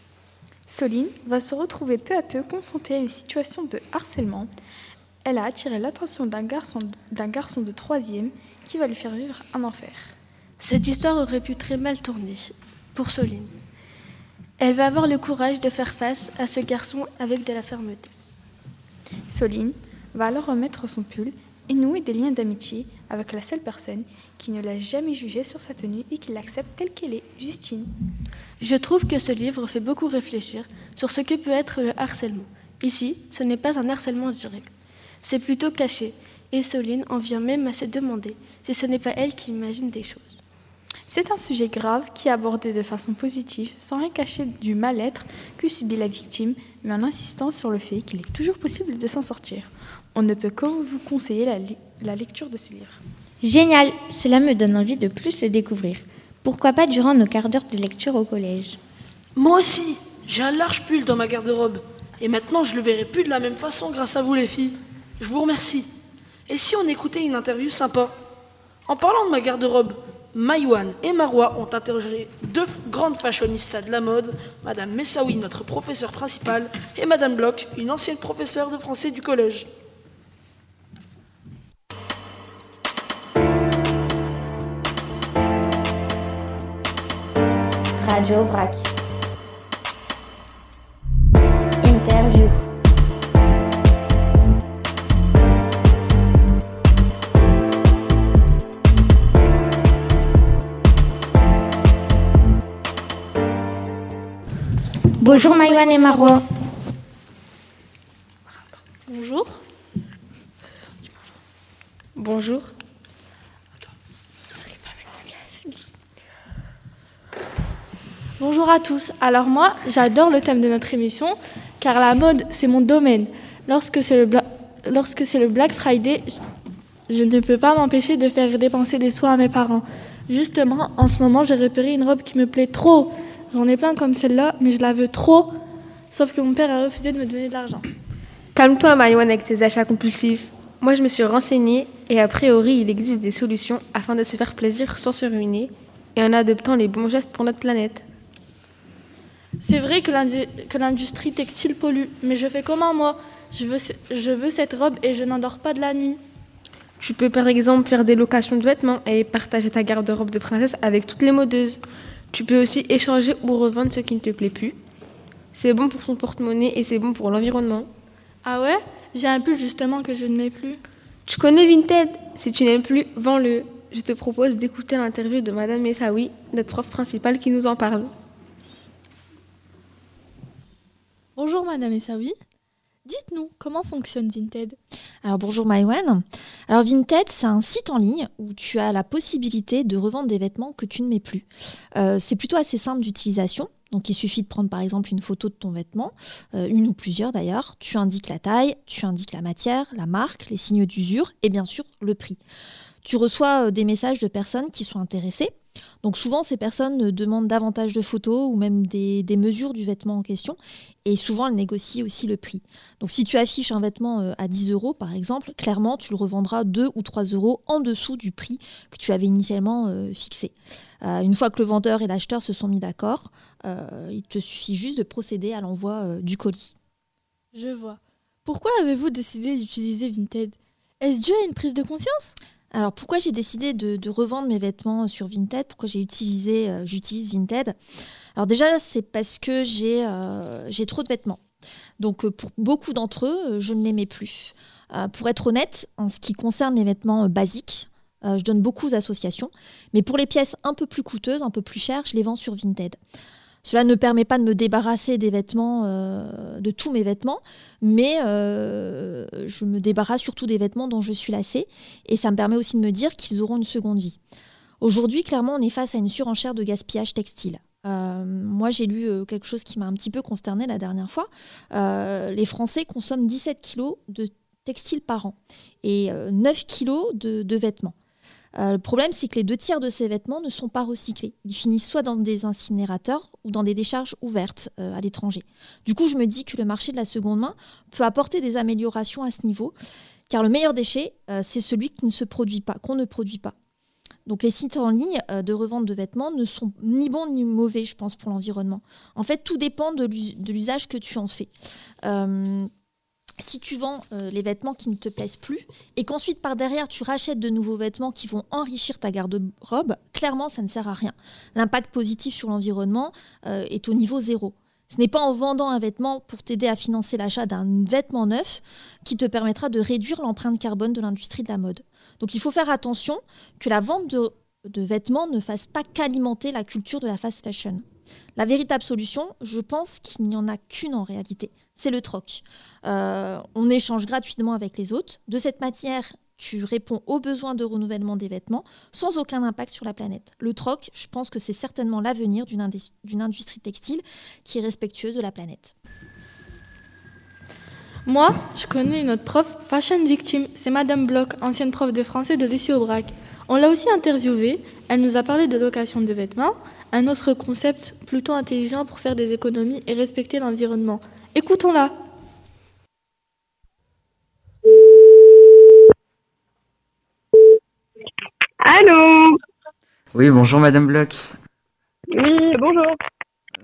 Soline va se retrouver peu à peu confrontée à une situation de harcèlement. Elle a attiré l'attention d'un garçon, d'un garçon de troisième qui va lui faire vivre un enfer. Cette histoire aurait pu très mal tourner pour Soline. Elle va avoir le courage de faire face à ce garçon avec de la fermeté. Soline va alors remettre son pull et nouer des liens d'amitié avec la seule personne qui ne l'a jamais jugée sur sa tenue et qui l'accepte telle qu'elle est, Justine. Je trouve que ce livre fait beaucoup réfléchir sur ce que peut être le harcèlement. Ici, ce n'est pas un harcèlement direct. C'est plutôt caché, et Soline en vient même à se demander si ce n'est pas elle qui imagine des choses. C'est un sujet grave qui est abordé de façon positive, sans rien cacher du mal-être que subit la victime, mais en insistant sur le fait qu'il est toujours possible de s'en sortir. On ne peut que vous conseiller la, lecture de ce livre. Génial, cela me donne envie de plus le découvrir. Pourquoi pas durant nos quarts d'heure de lecture au collège? Moi aussi, j'ai un large pull dans ma garde-robe. Et maintenant, je le verrai plus de la même façon grâce à vous, les filles. Je vous remercie. Et si on écoutait une interview sympa? En parlant de ma garde-robe, Maïwan et Marwa ont interrogé deux grandes fashionistas de la mode, Madame Messaoui, notre professeur principal, et Madame Bloch, une ancienne professeure de français du collège. Radio Brac. Bonjour Maïwan et Marwa. Bonjour. Bonjour. Bonjour à tous. Alors moi, j'adore le thème de notre émission car la mode, c'est mon domaine. Lorsque c'est le, bla- lorsque c'est le Black Friday, je ne peux pas m'empêcher de faire dépenser des soins à mes parents. Justement, en ce moment, j'ai repéré une robe qui me plaît trop. J'en ai plein comme celle-là, mais je la veux trop. Sauf que mon père a refusé de me donner de l'argent. Calme-toi, Maïwan, avec tes achats compulsifs. Moi, je me suis renseignée et a priori, il existe des solutions afin de se faire plaisir sans se ruiner et en adoptant les bons gestes pour notre planète. C'est vrai que l'industrie textile pollue, mais je fais comment moi? Je veux, je veux cette robe et je n'endors pas de la nuit. Tu peux par exemple faire des locations de vêtements et partager ta garde-robe de princesse avec toutes les modeuses. Tu peux aussi échanger ou revendre ce qui ne te plaît plus. C'est bon pour ton porte-monnaie et c'est bon pour l'environnement. Ah ouais? J'ai un pull justement que je ne mets plus. Tu connais Vinted? Si tu n'aimes plus, vends-le. Je te propose d'écouter l'interview de Madame Messaoui, notre prof principale qui nous en parle. Bonjour Madame Essaoui. Dites-nous, comment fonctionne Vinted? Alors bonjour Maïwan. Alors Vinted, c'est un site en ligne où tu as la possibilité de revendre des vêtements que tu ne mets plus. Euh, c'est plutôt assez simple d'utilisation. Donc il suffit de prendre par exemple une photo de ton vêtement, euh, une ou plusieurs d'ailleurs. Tu indiques la taille, tu indiques la matière, la marque, les signes d'usure et bien sûr le prix. Tu reçois euh, des messages de personnes qui sont intéressées. Donc souvent ces personnes euh, demandent davantage de photos ou même des, mesures du vêtement en question et souvent elles négocient aussi le prix. Donc si tu affiches un vêtement euh, à 10 euros par exemple, clairement tu le revendras 2 ou 3 euros en dessous du prix que tu avais initialement fixé. Une fois que le vendeur et l'acheteur se sont mis d'accord, il te suffit juste de procéder à l'envoi du colis. Je vois. Pourquoi avez-vous décidé d'utiliser Vinted? Est-ce dû à une prise de conscience? Alors pourquoi j'ai décidé de, revendre mes vêtements sur Vinted? Pourquoi j'ai utilisé, euh, j'utilise Vinted? Alors déjà c'est parce que j'ai euh, trop de vêtements. Donc euh, pour beaucoup d'entre eux, euh, je ne les mets plus. Euh, pour être honnête, en ce qui concerne les vêtements euh, basiques, euh, je donne beaucoup aux associations. Mais pour les pièces un peu plus coûteuses, un peu plus chères, je les vends sur Vinted. Cela ne permet pas de me débarrasser des vêtements, euh, de tous mes vêtements, mais euh, je me débarrasse surtout des vêtements dont je suis lassée, et ça me permet aussi de me dire qu'ils auront une seconde vie. Aujourd'hui, clairement, on est face à une surenchère de gaspillage textile. Euh, moi, j'ai lu quelque chose qui m'a un petit peu consternée la dernière fois. Les Français consomment 17 kilos de textile par an et euh, 9 kilos de vêtements. Euh, le problème, c'est que les deux tiers de ces vêtements ne sont pas recyclés. Ils finissent soit dans des incinérateurs ou dans des décharges ouvertes euh, à l'étranger. Du coup, je me dis que le marché de la seconde main peut apporter des améliorations à ce niveau, car le meilleur déchet, euh, c'est celui qui ne se produit pas, qu'on ne produit pas. Donc les sites en ligne de revente de vêtements ne sont ni bons ni mauvais, je pense, pour l'environnement. En fait, tout dépend de l'usage que tu en fais. Si tu vends euh, les vêtements qui ne te plaisent plus et qu'ensuite par derrière tu rachètes de nouveaux vêtements qui vont enrichir ta garde-robe, clairement ça ne sert à rien. L'impact positif sur l'environnement euh, est au niveau zéro. Ce n'est pas en vendant un vêtement pour t'aider à financer l'achat d'un vêtement neuf qui te permettra de réduire l'empreinte carbone de l'industrie de la mode. Donc il faut faire attention que la vente de vêtements ne fasse pas qu'alimenter la culture de la fast fashion. La véritable solution, je pense qu'il n'y en a qu'une en réalité, c'est le troc. Euh, on échange gratuitement avec les autres. De cette matière, tu réponds aux besoins de renouvellement des vêtements sans aucun impact sur la planète. Le troc, je pense que c'est certainement l'avenir d'une indus- d'une industrie textile qui est respectueuse de la planète. Moi, je connais une autre prof, fashion victime. C'est Madame Bloch, ancienne prof de français de Lucie Aubrac. On l'a aussi interviewée, elle nous a parlé de location de vêtements, un autre concept plutôt intelligent pour faire des économies et respecter l'environnement. Écoutons-la. Allô Oui, bonjour Madame Bloch. Oui, bonjour.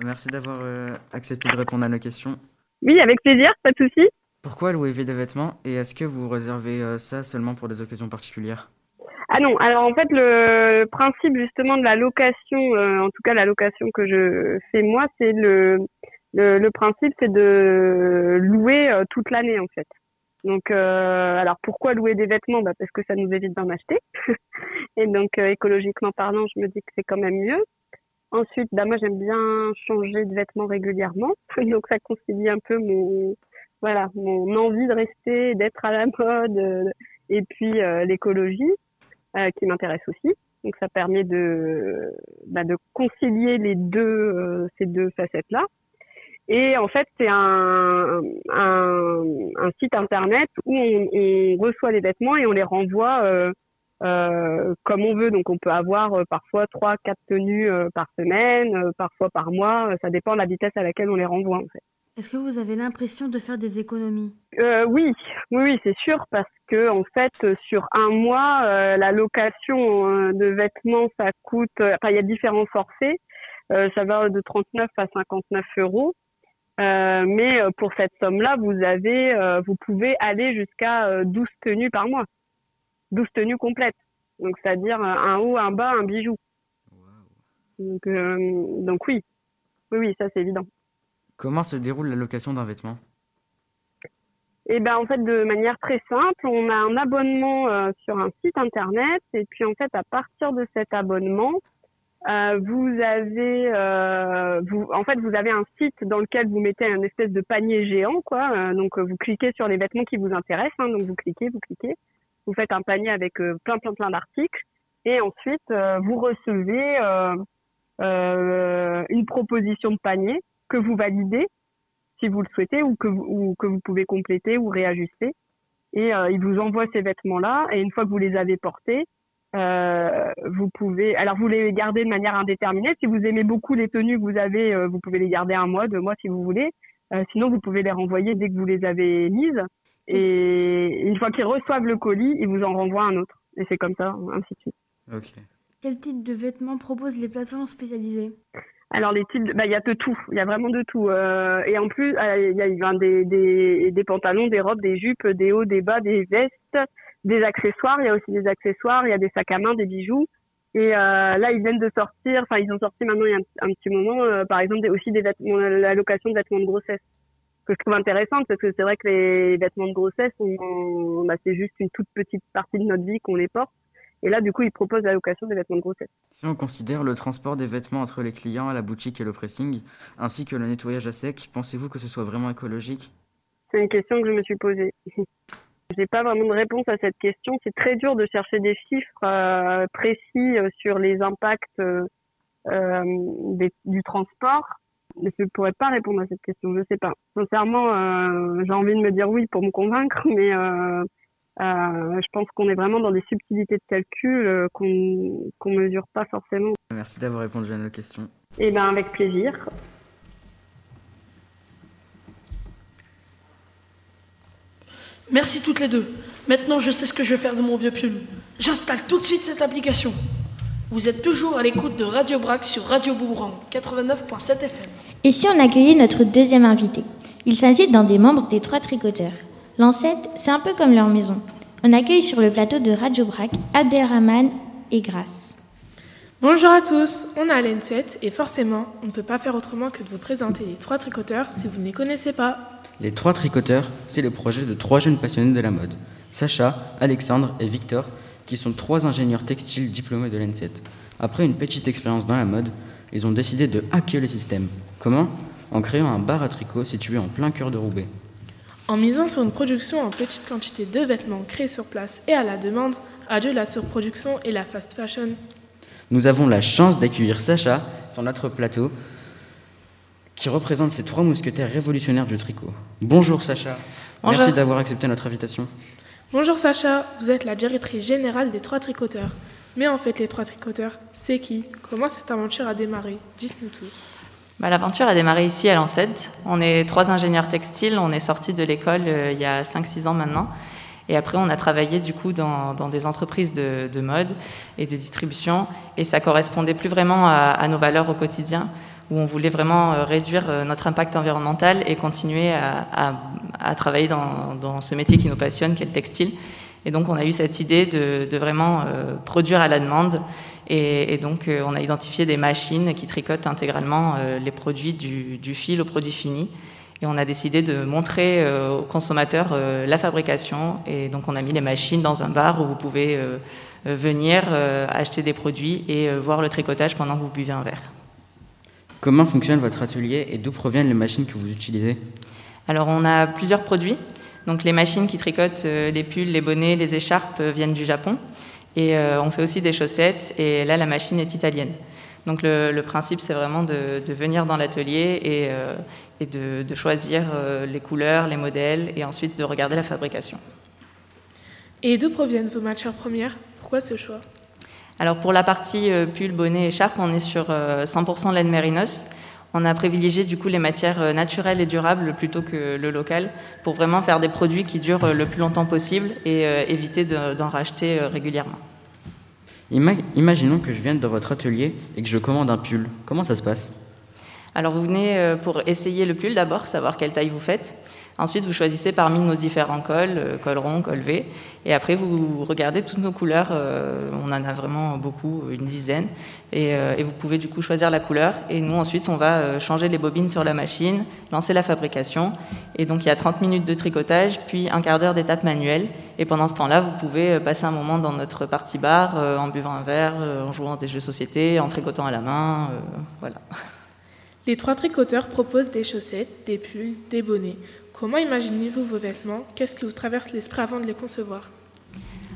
Merci d'avoir euh, accepté de répondre à nos questions. Oui, avec plaisir, pas de souci. Pourquoi louer des vêtements et est-ce que vous réservez euh, ça seulement pour des occasions particulières? Ah non, alors en fait le principe justement de la location, euh, en tout cas la location que je fais moi, c'est le, le, le principe c'est de louer euh, toute l'année en fait. Donc euh, alors pourquoi louer des vêtements? Bah, Parce que ça nous évite d'en acheter. et donc euh, écologiquement parlant, je me dis que c'est quand même mieux. Ensuite, bah, moi j'aime bien changer de vêtements régulièrement. donc ça concilie un peu mon voilà mon envie de rester, d'être à la mode euh, et puis euh, l'écologie euh, qui m'intéresse aussi. Donc ça permet de bah, de concilier les deux ces deux facettes là. Et en fait, c'est un, un, un site internet où on, on reçoit les vêtements et on les renvoie euh, euh, comme on veut. Donc, on peut avoir euh, parfois trois, quatre tenues par semaine, parfois par mois. Ça dépend de la vitesse à laquelle on les renvoie, en fait. Est-ce que vous avez l'impression de faire des économies? Euh, oui, oui, oui, c'est sûr, parce que en fait, sur un mois, euh, la location euh, de vêtements, ça coûte. Enfin, il y a différents forfaits. Ça va de 39 à 59 euros. Euh, mais euh, pour cette somme-là, vous avez, euh, vous pouvez aller jusqu'à euh, 12 tenues par mois, 12 tenues complètes. Donc, c'est-à-dire euh, un haut, un bas, un bijou. Donc, euh, donc oui, oui, oui, ça c'est évident. Comment se déroule la location d'un vêtement? Eh ben en fait de manière très simple, on a un abonnement euh, sur un site internet et puis en fait à partir de cet abonnement, euh, vous avez euh, vous en fait vous avez un site dans lequel vous mettez un espèce de panier géant quoi. Euh, donc euh, vous cliquez sur les vêtements qui vous intéressent, hein, donc vous cliquez, vous cliquez, vous faites un panier avec euh, plein plein plein d'articles et ensuite vous recevez une proposition de panier que vous validez si vous le souhaitez ou que vous, ou que vous pouvez compléter ou réajuster. Et il vous envoie ces vêtements-là et une fois que vous les avez portés, euh, vous pouvez. Alors vous les gardez de manière indéterminée. Si vous aimez beaucoup les tenues que vous avez, euh, vous pouvez les garder un mois, deux mois si vous voulez. Euh, sinon, vous pouvez les renvoyer dès que vous les avez mises. Et une fois qu'ils reçoivent le colis, ils vous en renvoient un autre. Et c'est comme ça, ainsi de suite. Ok. Quel type de vêtements proposent les plateformes spécialisées? Alors les types, bah il y a de tout, il y a vraiment de tout. Euh, et en plus, euh, il y a ben, des, des des pantalons, des robes, des jupes, des hauts, des bas, des vestes, des accessoires. Il y a aussi des accessoires, il y a des sacs à main, des bijoux. Et euh, là, ils viennent de sortir, enfin ils ont sorti maintenant il y a un, un petit moment, euh, par exemple des, aussi des vêtements, la location de vêtements de grossesse que je trouve intéressante parce que c'est vrai que les vêtements de grossesse, bah, c'est juste une toute petite partie de notre vie qu'on les porte. Et là, du coup, ils proposent la location des vêtements de grossesse. Si on considère le transport des vêtements entre les clients à la boutique et le pressing, ainsi que le nettoyage à sec, pensez-vous que ce soit vraiment écologique? C'est une question que je me suis posée. J'ai pas vraiment de réponse à cette question. C'est très dur de chercher des chiffres euh, précis euh, sur les impacts euh, des- du transport. Mais je pourrais pas répondre à cette question. Je sais pas. Sincèrement, euh, j'ai envie de me dire oui pour me convaincre, mais euh, euh, je pense qu'on est vraiment dans des subtilités de calcul qu'on qu'on mesure pas forcément. Merci d'avoir répondu à nos questions. Et ben avec plaisir. Merci toutes les deux. Maintenant, je sais ce que je vais faire de mon vieux pull. J'installe tout de suite cette application. Vous êtes toujours à l'écoute de Radio Brac sur Radio Boomerang 89.7 FM. Et si on accueillait notre deuxième invité Il s'agit d'un des membres des trois tricoteurs. L'ancêtre, c'est un peu comme leur maison. On accueille sur le plateau de Radio Brac Abdelrahman et Grace. Bonjour à tous, on est à l'EN7 et forcément, on ne peut pas faire autrement que de vous présenter les trois tricoteurs si vous ne les connaissez pas. Les trois tricoteurs, c'est le projet de trois jeunes passionnés de la mode. Sacha, Alexandre et Victor, qui sont trois ingénieurs textiles diplômés de l'EN7. Après une petite expérience dans la mode, ils ont décidé de hacker le système. Comment? En créant un bar à tricot situé en plein cœur de Roubaix. En misant sur une production en petite quantité de vêtements créés sur place et à la demande, adieu la surproduction et la fast fashion. Nous avons la chance d'accueillir Sacha sur notre plateau, qui représente ces trois mousquetaires révolutionnaires du tricot. Bonjour Sacha, Bonjour. merci d'avoir accepté notre invitation. Bonjour Sacha, vous êtes la directrice générale des trois tricoteurs. Mais en fait, les trois tricoteurs, c'est qui? Comment cette aventure a démarré? Dites-nous tout. Bah, L'aventure a démarré ici à Lancette. On est trois ingénieurs textiles, on est sortis de l'école euh, il y a 5-6 ans maintenant. Et après, on a travaillé du coup dans, dans des entreprises de, de, mode et de distribution. Et ça correspondait plus vraiment à, à, nos valeurs au quotidien, où on voulait vraiment euh, réduire euh, notre impact environnemental et continuer à, travailler dans, ce métier qui nous passionne, qui est le textile. Et donc, on a eu cette idée de, vraiment euh, produire à la demande. Et, donc, on a identifié des machines qui tricotent intégralement les produits du, du fil au produit fini. Et on a décidé de montrer aux consommateurs la fabrication. Et donc on a mis les machines dans un bar où vous pouvez venir acheter des produits et voir le tricotage pendant que vous buvez un verre. Comment fonctionne votre atelier et d'où proviennent les machines que vous utilisez Alors on a plusieurs produits. Donc les machines qui tricotent les pulls, les bonnets, les écharpes viennent du Japon. Et on fait aussi des chaussettes. Et là la machine est italienne. Donc le, le principe, c'est vraiment de, de, venir dans l'atelier et, euh, et de, de, choisir euh, les couleurs, les modèles, et ensuite de regarder la fabrication. Et d'où proviennent vos matières premières? Pourquoi ce choix? Alors pour la partie euh, pull, bonnet, écharpe, on est sur 100% laine mérinos. On a privilégié du coup les matières naturelles et durables plutôt que le local pour vraiment faire des produits qui durent le plus longtemps possible et éviter d'en racheter régulièrement. Imaginons que je vienne dans votre atelier et que je commande un pull. Comment ça se passe? Alors vous venez euh, pour essayer le pull d'abord, savoir quelle taille vous faites. Ensuite, vous choisissez parmi nos différents cols, euh, col rond, col V. Et après, vous regardez toutes nos couleurs. Euh, on en a vraiment beaucoup, une dizaine. Et, et, vous pouvez du coup choisir la couleur. Et nous, ensuite, on va changer les bobines sur la machine, lancer la fabrication. Et donc, il y a 30 minutes de tricotage, puis un quart d'heure d'étape manuelle. Et pendant ce temps-là, vous pouvez passer un moment dans notre partie bar, en buvant un verre, en jouant à des jeux de société, en tricotant à la main. voilà. Les trois tricoteurs proposent des chaussettes, des pulls, des bonnets. Comment imaginez-vous vos vêtements? Qu'est-ce qui vous traverse l'esprit avant de les concevoir?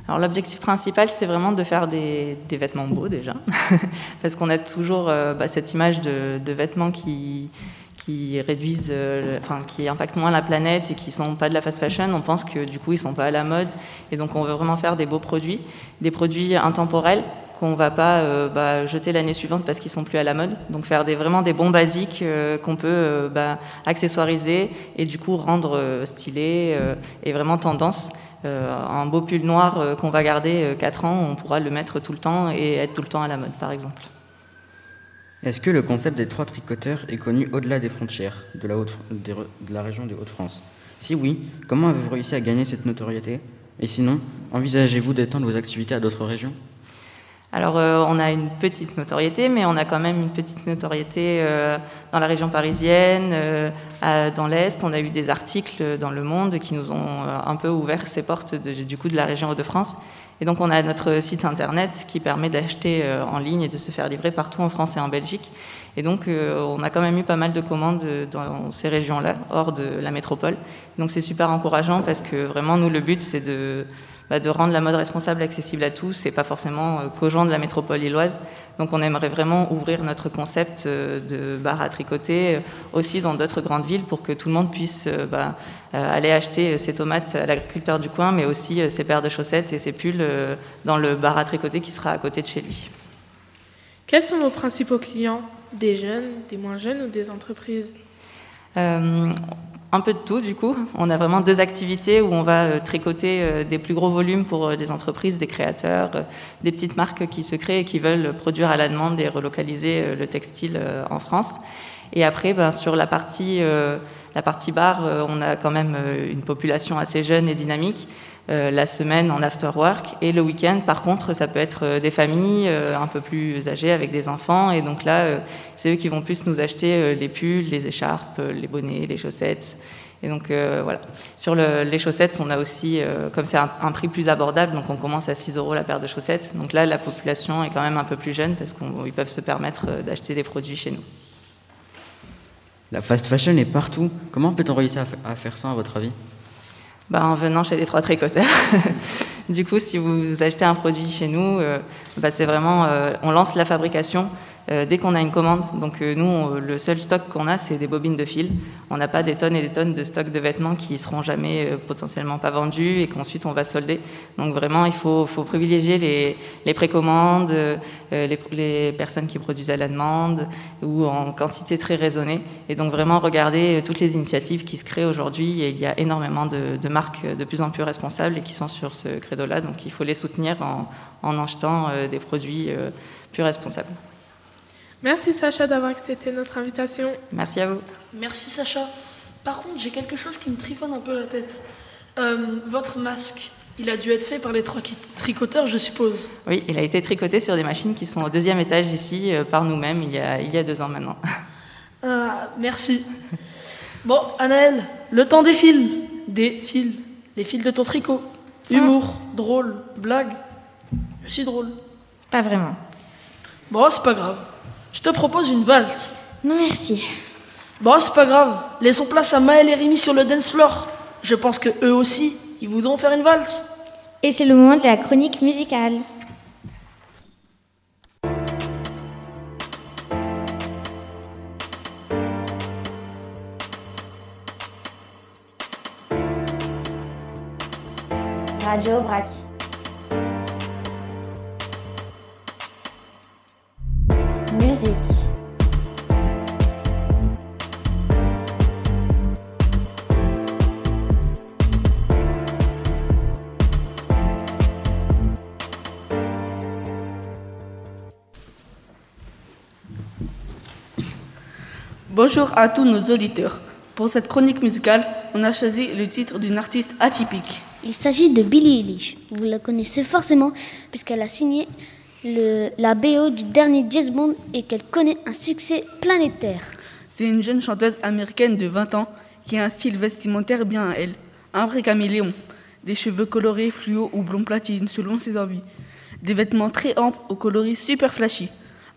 Alors l'objectif principal, c'est vraiment de faire des, vêtements beaux déjà, parce qu'on a toujours euh, bah, cette image de, vêtements qui, qui réduisent, euh, enfin qui impactent moins la planète et qui sont pas de la fast fashion. On pense que du coup ils sont pas à la mode, et donc on veut vraiment faire des beaux produits, des produits intemporels qu'on va pas euh, bah, jeter l'année suivante parce qu'ils sont plus à la mode. Donc faire vraiment des bons basiques euh, qu'on peut euh, bah, accessoiriser et du coup rendre stylé et vraiment tendance. un beau pull noir qu'on va garder 4 ans, on pourra le mettre tout le temps et être tout le temps à la mode, par exemple. Est-ce que le concept des trois tricoteurs est connu au-delà des frontières de la région des Hauts-de-France? Si oui, comment avez-vous réussi à gagner cette notoriété? Et sinon, envisagez-vous d'étendre vos activités à d'autres régions? Alors, euh, on a une petite notoriété, mais on a quand même une petite notoriété euh, dans la région parisienne, euh, dans l'Est. On a eu des articles dans Le Monde qui nous ont un peu ouvert ces portes du coup de la région Hauts-de-France. Et donc, on a notre site internet qui permet d'acheter en ligne et de se faire livrer partout en France et en Belgique. Et donc, on a quand même eu pas mal de commandes dans ces régions-là, hors de la métropole. Donc, c'est super encourageant parce que vraiment, nous, le but, c'est de bah, de rendre la mode responsable accessible à tous et pas forcément euh, qu'aux gens de la métropole lilloise. Donc on aimerait vraiment ouvrir notre concept euh, de bar à tricoter euh, aussi dans d'autres grandes villes pour que tout le monde puisse bah, aller acheter ses tomates à l'agriculteur du coin, mais aussi ses paires de chaussettes et ses pulls dans le bar à tricoter qui sera à côté de chez lui. Quels sont vos principaux clients? Des jeunes, des moins jeunes ou des entreprises? Euh, un peu de tout du coup. On a vraiment deux activités où on va euh, tricoter euh, des plus gros volumes pour euh, des entreprises, des créateurs, des petites marques qui se créent et qui veulent produire à la demande et relocaliser le textile en France. Et après, ben, sur la partie, la partie bar, on a quand même une population assez jeune et dynamique. La semaine en after work et le week-end par contre ça peut être des familles un peu plus âgées avec des enfants et donc là c'est eux qui vont plus nous acheter les pulls, les écharpes, les bonnets, les chaussettes et donc euh, voilà. Sur le, les chaussettes, on a aussi, euh, comme c'est un, prix plus abordable, donc on commence à 6 euros la paire de chaussettes. Donc là, la population est quand même un peu plus jeune parce qu'ils peuvent se permettre euh, d'acheter des produits chez nous. La fast fashion est partout. Comment peut-on réussir à faire ça, à votre avis? Bah, En venant chez les trois tricoteurs. du coup, si vous achetez un produit chez nous, euh, bah, c'est vraiment, euh, on lance la fabrication euh, dès qu'on a une commande. Donc euh, nous, le seul stock qu'on a, c'est des bobines de fil. On n'a pas des tonnes et des tonnes de stock de vêtements qui seront jamais euh, potentiellement pas vendus et qu'ensuite on va solder. Donc vraiment, il faut, privilégier les, précommandes, les, personnes qui produisent à la demande ou en quantité très raisonnée. Et donc vraiment regarder toutes les initiatives qui se créent aujourd'hui. Il y a énormément de, marques de plus en plus responsables et qui sont sur ce credo-là. Donc il faut les soutenir en, en achetant des produits plus responsables. Merci Sacha d'avoir accepté notre invitation. Merci à vous. Merci Sacha. Par contre, j'ai quelque chose qui me trifonne un peu la tête. Euh, votre masque, il a dû être fait par les trois tricoteurs, je suppose. Oui, il a été tricoté sur des machines qui sont au deuxième étage ici euh, par nous-mêmes il, y a- il y a deux ans maintenant. Ah, merci. Bon, Anaël, le temps défile. Défile. Les fils de ton tricot. Humour, drôle, blague. Je suis drôle. Pas vraiment. Bon, c'est pas grave. Je te propose une valse. Non, merci. Bon, c'est pas grave. Laissons place à Maël et Rémi sur le dance floor. Je pense que eux aussi, ils voudront faire une valse. Et c'est le moment de la chronique musicale. Radio Brac. Bonjour à tous nos auditeurs. Pour cette chronique musicale, on a choisi le titre d'une artiste atypique. Il s'agit de Billie Eilish. Vous la connaissez forcément puisqu'elle a signé le- la BO du dernier James Bond et qu'elle connaît un succès planétaire. C'est une jeune chanteuse américaine de 20 ans qui a un style vestimentaire bien à elle. Un vrai caméléon. Des cheveux colorés, fluo ou blond platine selon ses envies. Des vêtements très amples au coloris super flashy.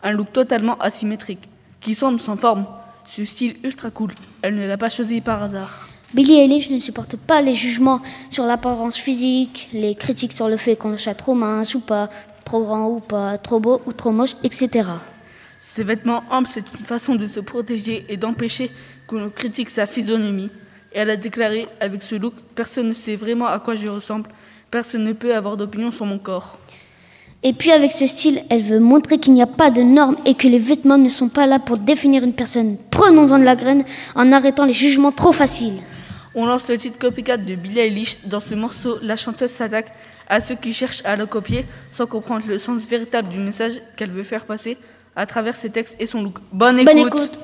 Un look totalement asymétrique qui semble sans forme. Ce style ultra cool, elle ne l'a pas choisi par hasard. Billie Eilish ne supporte pas les jugements sur l'apparence physique, les critiques sur le fait qu'on le soit trop mince ou pas, trop grand ou pas, trop beau ou trop moche, etc. Ces vêtements amples, c'est une façon de se protéger et d'empêcher que l'on critique sa physionomie. Et elle a déclaré Avec ce look, personne ne sait vraiment à quoi je ressemble. Personne ne peut avoir d'opinion sur mon corps. Et puis avec ce style, elle veut montrer qu'il n'y a pas de normes et que les vêtements ne sont pas là pour définir une personne. Prenons-en de la graine en arrêtant les jugements trop faciles. On lance le titre copycat de Billie Eilish. Dans ce morceau, la chanteuse s'attaque à ceux qui cherchent à le copier sans comprendre le sens véritable du message qu'elle veut faire passer à travers ses textes et son look. Bonne écoute. Bonne écoute.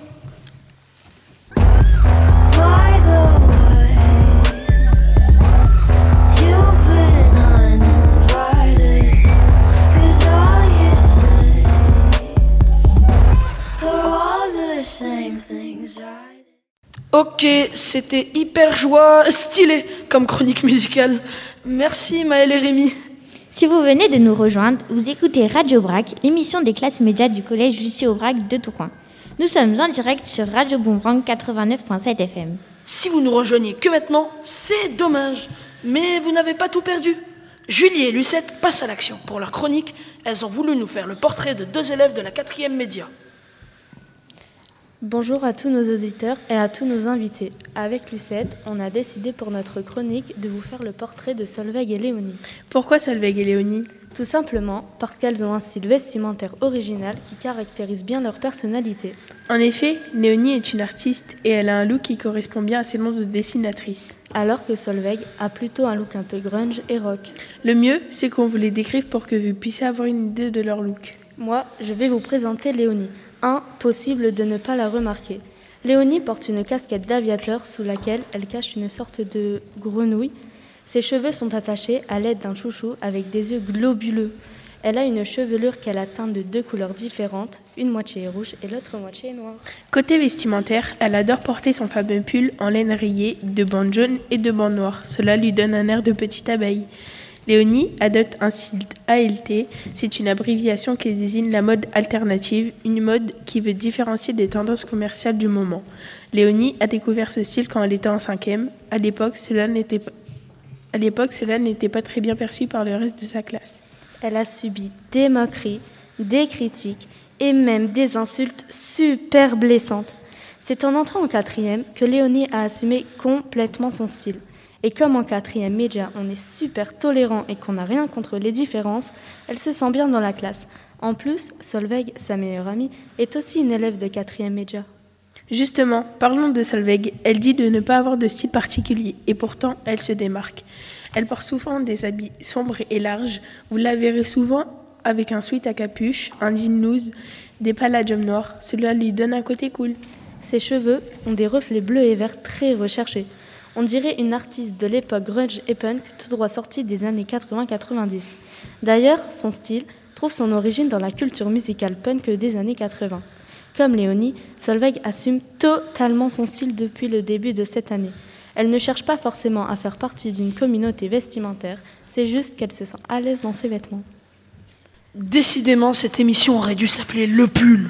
Ok, c'était hyper joie, stylé comme chronique musicale. Merci Maël et Rémi. Si vous venez de nous rejoindre, vous écoutez Radio Brac, l'émission des classes médias du collège Lucie Aubrac de Tourcoing. Nous sommes en direct sur Radio Boomerang 89.7 FM. Si vous nous rejoignez que maintenant, c'est dommage. Mais vous n'avez pas tout perdu. Julie et Lucette passent à l'action. Pour leur chronique, elles ont voulu nous faire le portrait de deux élèves de la quatrième média. Bonjour à tous nos auditeurs et à tous nos invités. Avec Lucette, on a décidé pour notre chronique de vous faire le portrait de Solveig et Léonie. Pourquoi Solveig et Léonie? Tout simplement parce qu'elles ont un style vestimentaire original qui caractérise bien leur personnalité. En effet, Léonie est une artiste et elle a un look qui correspond bien à ses noms de dessinatrice. Alors que Solveig a plutôt un look un peu grunge et rock. Le mieux, c'est qu'on vous les décrive pour que vous puissiez avoir une idée de leur look. Moi, je vais vous présenter Léonie. Impossible de ne pas la remarquer. Léonie porte une casquette d'aviateur sous laquelle elle cache une sorte de grenouille. Ses cheveux sont attachés à l'aide d'un chouchou avec des yeux globuleux. Elle a une chevelure qu'elle a teinte de deux couleurs différentes, une moitié est rouge et l'autre moitié est noire. Côté vestimentaire, elle adore porter son fameux pull en laine rayée, de bandes jaunes et de bandes noires. Cela lui donne un air de petite abeille. Léonie adopte un style ALT, c'est une abréviation qui désigne la mode alternative, une mode qui veut différencier des tendances commerciales du moment. Léonie a découvert ce style quand elle était en cinquième. À l'époque, cela n'était pas... Très bien perçu par le reste de sa classe. Elle a subi des moqueries, des critiques et même des insultes super blessantes. C'est en entrant en quatrième que Léonie a assumé complètement son style. Et comme en quatrième média, on est super tolérant et qu'on n'a rien contre les différences, elle se sent bien dans la classe. En plus, Solveig, sa meilleure amie, est aussi une élève de quatrième média. Justement, parlons de Solveig. Elle dit de ne pas avoir de style particulier et pourtant elle se démarque. Elle porte souvent des habits sombres et larges. Vous la verrez souvent avec un sweat à capuche, un jean loose, des palladiums noirs. Cela lui donne un côté cool. Ses cheveux ont des reflets bleus et verts très recherchés. On dirait une artiste de l'époque grunge et punk, tout droit sortie des années 80-90. D'ailleurs, son style trouve son origine dans la culture musicale punk des années 80. Comme Léonie, Solveig assume totalement son style depuis le début de cette année. Elle ne cherche pas forcément à faire partie d'une communauté vestimentaire, c'est juste qu'elle se sent à l'aise dans ses vêtements. Décidément, cette émission aurait dû s'appeler Le Pull.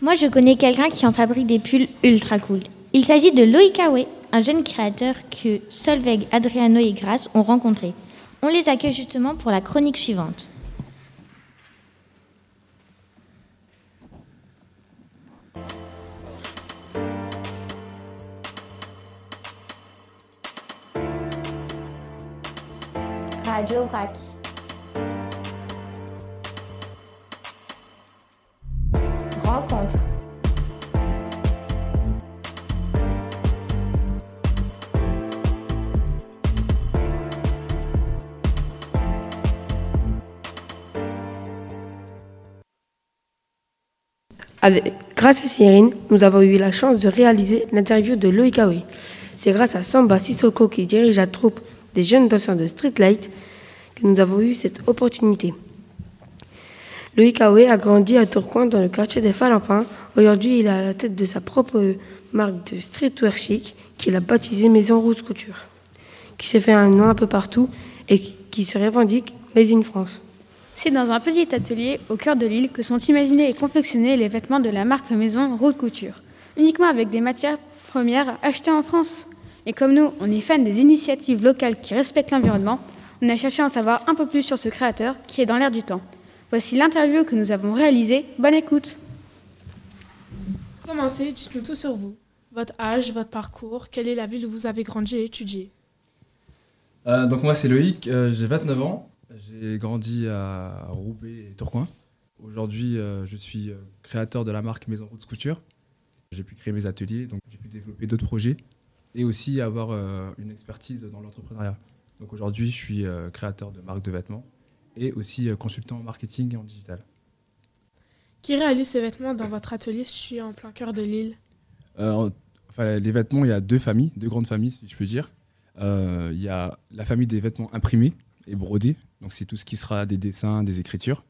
Moi, je connais quelqu'un qui en fabrique des pulls ultra cool. Il s'agit de Loïc Aoué, un jeune créateur que Solveig, Adriano et Grace ont rencontré. On les accueille justement pour la chronique suivante. Radio Vrac. Rencontre. Grâce à Cyrine, nous avons eu la chance de réaliser l'interview de Loïc Aoui. C'est grâce à Samba Sissoko qui dirige la troupe des jeunes danseurs de Streetlight que nous avons eu cette opportunité. Loïc Aoué a grandi à Tourcoing dans le quartier des Falampins. Aujourd'hui, il est à la tête de sa propre marque de streetwear chic qu'il a baptisée Maison Rose Couture, qui s'est fait un nom un peu partout et qui se revendique Made in France. C'est dans un petit atelier au cœur de l'île que sont imaginés et confectionnés les vêtements de la marque Maison Route Couture, uniquement avec des matières premières achetées en France. Et comme nous, on est fan des initiatives locales qui respectent l'environnement, on a cherché à en savoir un peu plus sur ce créateur qui est dans l'air du temps. Voici l'interview que nous avons réalisée. Bonne écoute. Commencez, dites-nous tout sur vous. Votre âge, votre parcours, quelle est la ville où vous avez grandi et étudié? Euh, donc moi c'est Loïc, euh, j'ai 29 ans, j'ai grandi à Roubaix et Tourcoing. Aujourd'hui euh, je suis euh, créateur de la marque Maison Roots Couture. J'ai pu créer mes ateliers, donc j'ai pu développer d'autres projets et aussi avoir euh, une expertise dans l'entrepreneuriat. Donc aujourd'hui je suis créateur de marques de vêtements et aussi consultant en marketing et en digital. Qui réalise ces vêtements dans votre atelier situé en plein cœur de l'île? Euh, enfin, les vêtements, il y a deux familles, deux grandes familles, si je peux dire. Euh, il y a la famille des vêtements imprimés et brodés, donc c'est tout ce qui sera des dessins, des écritures.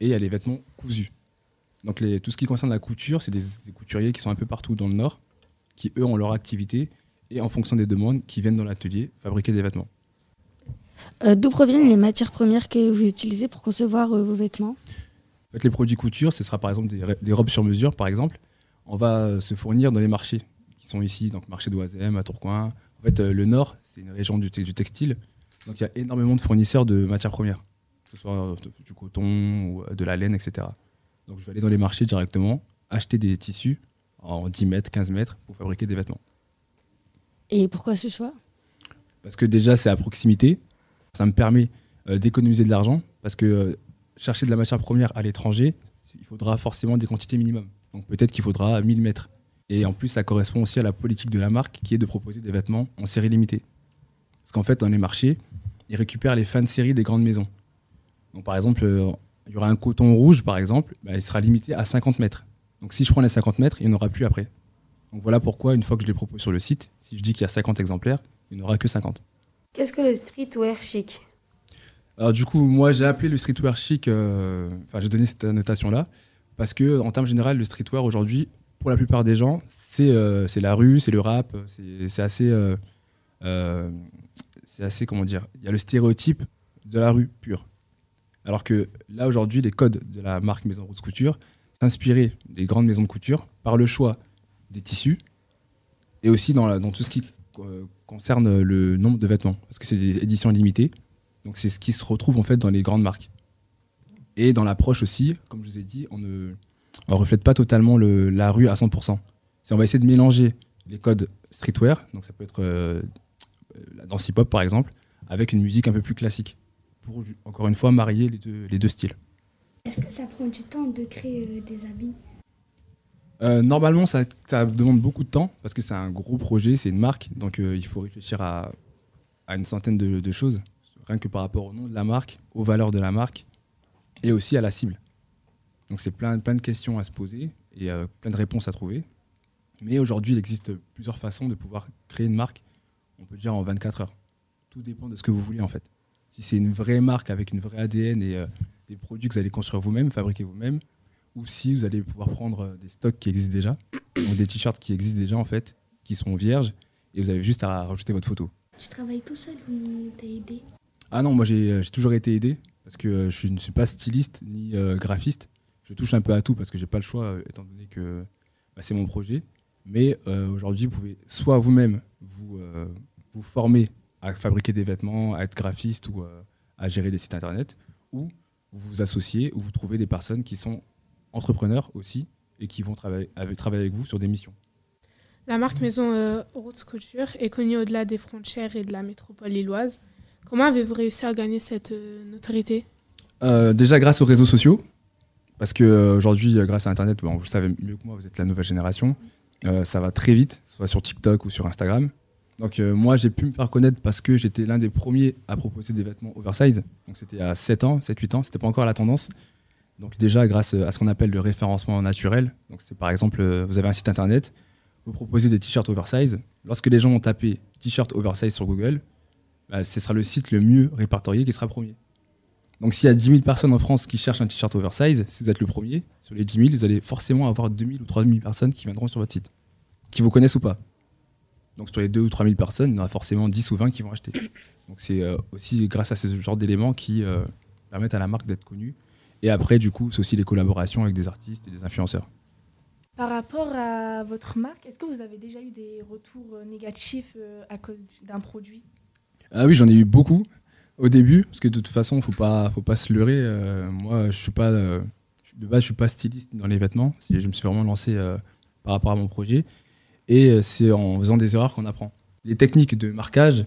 Et il y a les vêtements cousus. Donc les- tout ce qui concerne la couture, c'est des, des couturiers qui sont un peu partout dans le Nord, qui eux ont leur activité et en fonction des demandes, qui viennent dans l'atelier fabriquer des vêtements. Euh, D'où proviennent les matières premières que vous utilisez pour concevoir euh, vos vêtements? En fait, les produits couture, ce sera par exemple des, des robes sur mesure, par exemple. On va euh, se fournir dans les marchés qui sont ici, donc marché d'Oisem, à Tourcoing. En fait, euh, le Nord, c'est une région du textile, donc il y a énormément de fournisseurs de matières premières, que ce soit euh, du coton ou euh, de la laine, etc. Donc je vais aller dans les marchés directement, acheter des tissus en 10 mètres, 15 mètres pour fabriquer des vêtements. Et pourquoi ce choix? Parce que déjà, c'est à proximité. Ça me permet euh, d'économiser de l'argent. Parce que euh, chercher de la matière première à l'étranger, il faudra forcément des quantités minimum. Donc peut-être qu'il faudra 1000 mètres. Et en plus, ça correspond aussi à la politique de la marque qui est de proposer des vêtements en série limitée. Parce qu'en fait, dans les marchés, ils récupèrent les fins de série des grandes maisons. Donc par exemple, euh, il y aura un coton rouge, par exemple, bah, il sera limité à 50 mètres. Donc si je prends les 50 mètres, il n'y en aura plus après. Donc voilà pourquoi, une fois que je les propose sur le site, si je dis qu'il y a 50 exemplaires, il n'y en aura que 50. Qu'est-ce que le streetwear chic? Alors du coup, moi j'ai appelé le streetwear chic, euh, enfin j'ai donné cette annotation-là, parce que en termes généraux, le streetwear aujourd'hui, pour la plupart des gens, c'est euh, la rue, c'est le rap, c'est c'est assez, euh, euh, c'est assez, comment dire, il y a le stéréotype de la rue pure. Alors que là aujourd'hui, les codes de la marque Maison Rose Couture s'inspiraient des grandes maisons de couture par le choix des tissus et aussi dans, dans tout ce qui euh, concerne le nombre de vêtements, parce que c'est des éditions limitées. Donc c'est ce qui se retrouve en fait dans les grandes marques. Et dans l'approche aussi, comme je vous ai dit, on ne reflète pas totalement le- la rue à 100%. C'est- On va essayer de mélanger les codes streetwear, donc ça peut être euh, euh, la danse hip-hop par exemple, avec une musique un peu plus classique, pour encore une fois marier les deux, les deux styles. Est-ce que ça prend du temps de créer euh, des habits? Euh, normalement, ça, ça demande beaucoup de temps parce que c'est un gros projet, c'est une marque, donc euh, il faut réfléchir à, à une centaine de, de choses, rien que par rapport au nom de la marque, aux valeurs de la marque et aussi à la cible. Donc c'est plein, plein de questions à se poser et euh, plein de réponses à trouver. Mais aujourd'hui, il existe plusieurs façons de pouvoir créer une marque, on peut dire en 24 heures. Tout dépend de ce que vous voulez en fait. Si c'est une vraie marque avec une vraie ADN et euh, des produits que vous allez construire vous-même, fabriquer vous-même, ou si vous allez pouvoir prendre euh, des stocks qui existent déjà, ou des t-shirts qui existent déjà en fait, qui sont vierges, et vous avez juste à rajouter votre photo. Tu travailles tout seul ou t'es aidé? Ah non, moi j'ai euh, j'ai toujours été aidé, parce que euh, je ne suis pas styliste ni euh, graphiste. Je touche un peu à tout parce que j'ai pas le choix, étant donné que bah, c'est mon projet. Mais euh, aujourd'hui, vous pouvez soit vous-même vous, euh, vous former à fabriquer des vêtements, à être graphiste ou euh, à gérer des sites internet, ou vous vous associez, ou vous trouvez des personnes qui sont entrepreneurs aussi et qui vont travailler avec, travailler avec vous sur des missions. La marque maison euh, Roots Couture est connue au-delà des frontières et de la métropole lilloise. Comment avez-vous réussi à gagner cette euh, notoriété? Euh, déjà grâce aux réseaux sociaux, parce que aujourd'hui, euh, grâce à Internet, bon, vous le savez mieux que moi, vous êtes la nouvelle génération, ça va très vite, soit sur TikTok ou sur Instagram. Donc euh, moi, j'ai pu me faire connaître parce que j'étais l'un des premiers à proposer des vêtements oversize. Donc c'était à 7 ans, 7-8 ans, c'était pas encore la tendance. Donc déjà grâce à ce qu'on appelle le référencement naturel. Donc c'est par exemple, euh, vous avez un site internet, vous proposez des t-shirts oversize. Lorsque les gens ont tapé t-shirt oversize sur Google, bah, ce sera le site le mieux répertorié qui sera premier. Donc s'il y a 10 000 personnes en France qui cherchent un t-shirt oversize, si vous êtes le premier, sur les 10 000, vous allez forcément avoir 2 000 ou 3 000 personnes qui viendront sur votre site, qui vous connaissent ou pas. Donc sur les 2 ou 3 000 personnes, il y en aura forcément 10 ou 20 qui vont acheter. Donc c'est euh, aussi grâce à ce genre d'éléments qui euh, permettent à la marque d'être connue. Et après, du coup, c'est aussi les collaborations avec des artistes et des influenceurs. Par rapport à votre marque, est-ce que vous avez déjà eu des retours euh, négatifs à cause du- d'un produit? Ah oui, j'en ai eu beaucoup au début, parce que de toute façon, faut pas, faut pas se leurrer. euh, moi, je suis pas, euh, de base, je suis pas styliste dans les vêtements. Je me suis vraiment lancé euh, par rapport à mon projet, et c'est en faisant des erreurs qu'on apprend. Les techniques de marquage,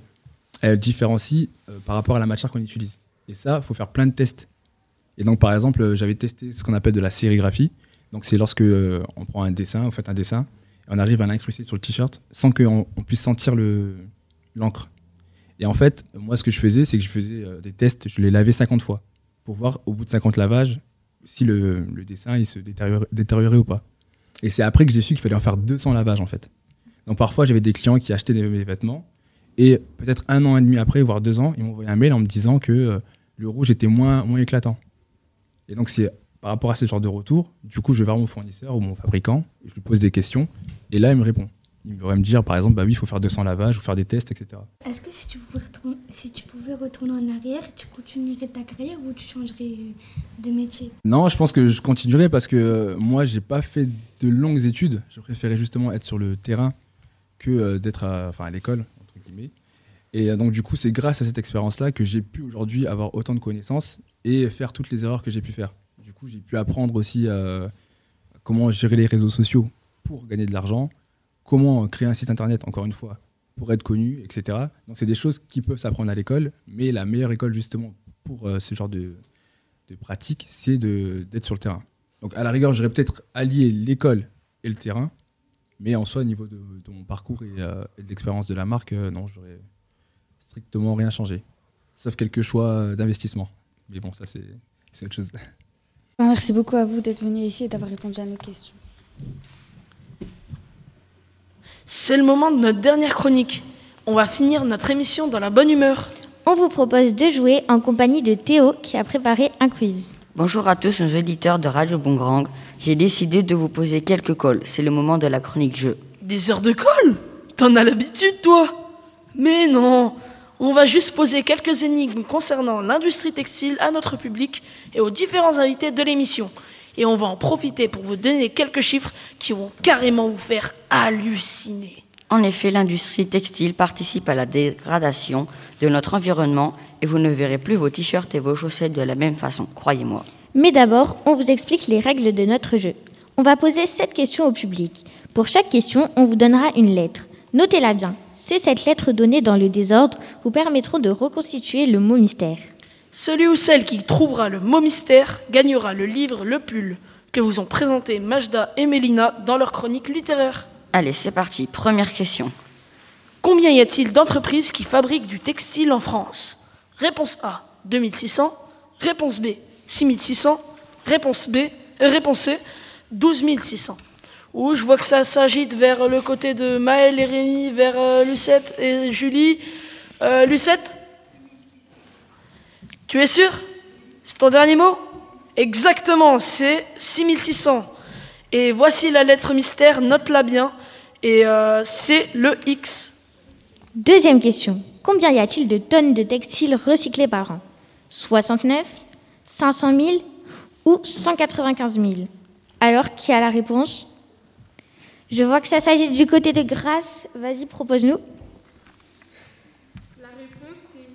elles différencient par rapport à la matière qu'on utilise. Et ça, faut faire plein de tests. Et donc, par exemple, j'avais testé ce qu'on appelle de la sérigraphie. Donc, c'est lorsque on prend un dessin, on fait un dessin, et on arrive à l'incruster sur le t-shirt sans qu'on on puisse sentir le- l'encre. Et en fait, moi, ce que je faisais, c'est que je faisais euh, des tests, je les lavais 50 fois pour voir au bout de 50 lavages si le, dessin se détériorait, ou pas. Et c'est après que j'ai su qu'il fallait en faire 200 lavages en fait. Donc parfois, j'avais des clients qui achetaient des, vêtements et peut-être un an et demi après, voire deux ans, ils m'envoyaient un mail en me disant que euh, le rouge était moins, moins éclatant. Et donc, c'est par rapport à ce genre de retour, du coup, je vais voir mon fournisseur ou mon fabricant, je lui pose des questions, et là, il me répond. Il va me dire, par exemple, bah oui, il faut faire 200 lavages, faut faire des tests, etc. Est-ce que si tu, pouvais retourner, si tu pouvais retourner en arrière, tu continuerais ta carrière ou tu changerais de métier? Non, je pense que je continuerai parce que euh, moi, j'ai pas fait de longues études. Je préférais justement être sur le terrain que euh, d'être à, enfin, à l'école, entre guillemets. Et euh, donc, du coup, c'est grâce à cette expérience-là que j'ai pu aujourd'hui avoir autant de connaissances et faire toutes les erreurs que j'ai pu faire. Du coup, j'ai pu apprendre aussi euh, comment gérer les réseaux sociaux pour gagner de l'argent, comment créer un site internet, encore une fois, pour être connu, etc. Donc, c'est des choses qui peuvent s'apprendre à l'école, mais la meilleure école, justement, pour euh, ce genre de, de pratique, c'est d'être sur le terrain. Donc, à la rigueur, j'aurais peut-être allié l'école et le terrain, mais en soi, au niveau de, de mon parcours et, euh, et de l'expérience de la marque, euh, non, j'aurais strictement rien changé. Sauf quelques choix d'investissement. Mais bon, ça, c'est c'est autre chose. Merci beaucoup à vous d'être venu ici et d'avoir répondu à nos questions. C'est le moment de notre dernière chronique. On va finir notre émission dans la bonne humeur. On vous propose de jouer en compagnie de Théo qui a préparé un quiz. Bonjour à tous nos auditeurs de Radio Bongrand. J'ai décidé de vous poser quelques calls. C'est le moment de la chronique jeu. Des heures de colle? T'en as l'habitude, toi? Mais non On va juste poser quelques énigmes concernant l'industrie textile à notre public et aux différents invités de l'émission. Et on va en profiter pour vous donner quelques chiffres qui vont carrément vous faire halluciner. En effet, l'industrie textile participe à la dégradation de notre environnement et vous ne verrez plus vos t-shirts et vos chaussettes de la même façon, croyez-moi. Mais d'abord, on vous explique les règles de notre jeu. On va poser sept questions au public. Pour chaque question, on vous donnera une lettre. Notez-la bien. Ces sept lettres données dans le désordre vous permettront de reconstituer le mot mystère. Celui ou celle qui trouvera le mot mystère gagnera le livre Le Pull que vous ont présenté Majda et Mélina dans leur chronique littéraire. Allez, c'est parti. Première question. Combien y a-t-il d'entreprises qui fabriquent du textile en France? Réponse A 2600. Réponse B 6600. Réponse B. euh, réponse C 12600. Ouh, je vois que ça s'agite vers le côté de Maël et Rémi, vers euh, Lucette et Julie. Euh, Lucette Tu es sûr? C'est ton dernier mot? Exactement, c'est 6600. Et voici la lettre mystère, note-la bien. Et euh, c'est le X. Deuxième question. Combien y a-t-il de tonnes de textiles recyclés par an? 69, 500 000 ou 195 000 Alors, qui a la réponse? Je vois que ça s'agit du côté de Grasse. Vas-y, propose-nous. La réponse est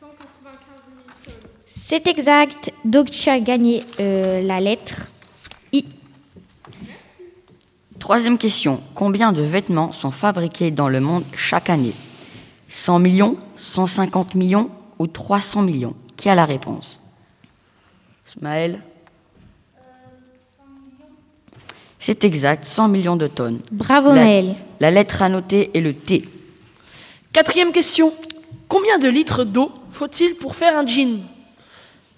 195 000 tonnes. C'est exact. Donc, tu as gagné euh, la lettre I. Troisième question. Combien de vêtements sont fabriqués dans le monde chaque année? 100 millions, 150 millions ou 300 millions? Qui a la réponse? Smaël? C'est exact, 100 millions de tonnes. Bravo, La- Maël. La lettre à noter est le T. Quatrième question. Combien de litres d'eau faut-il pour faire un jean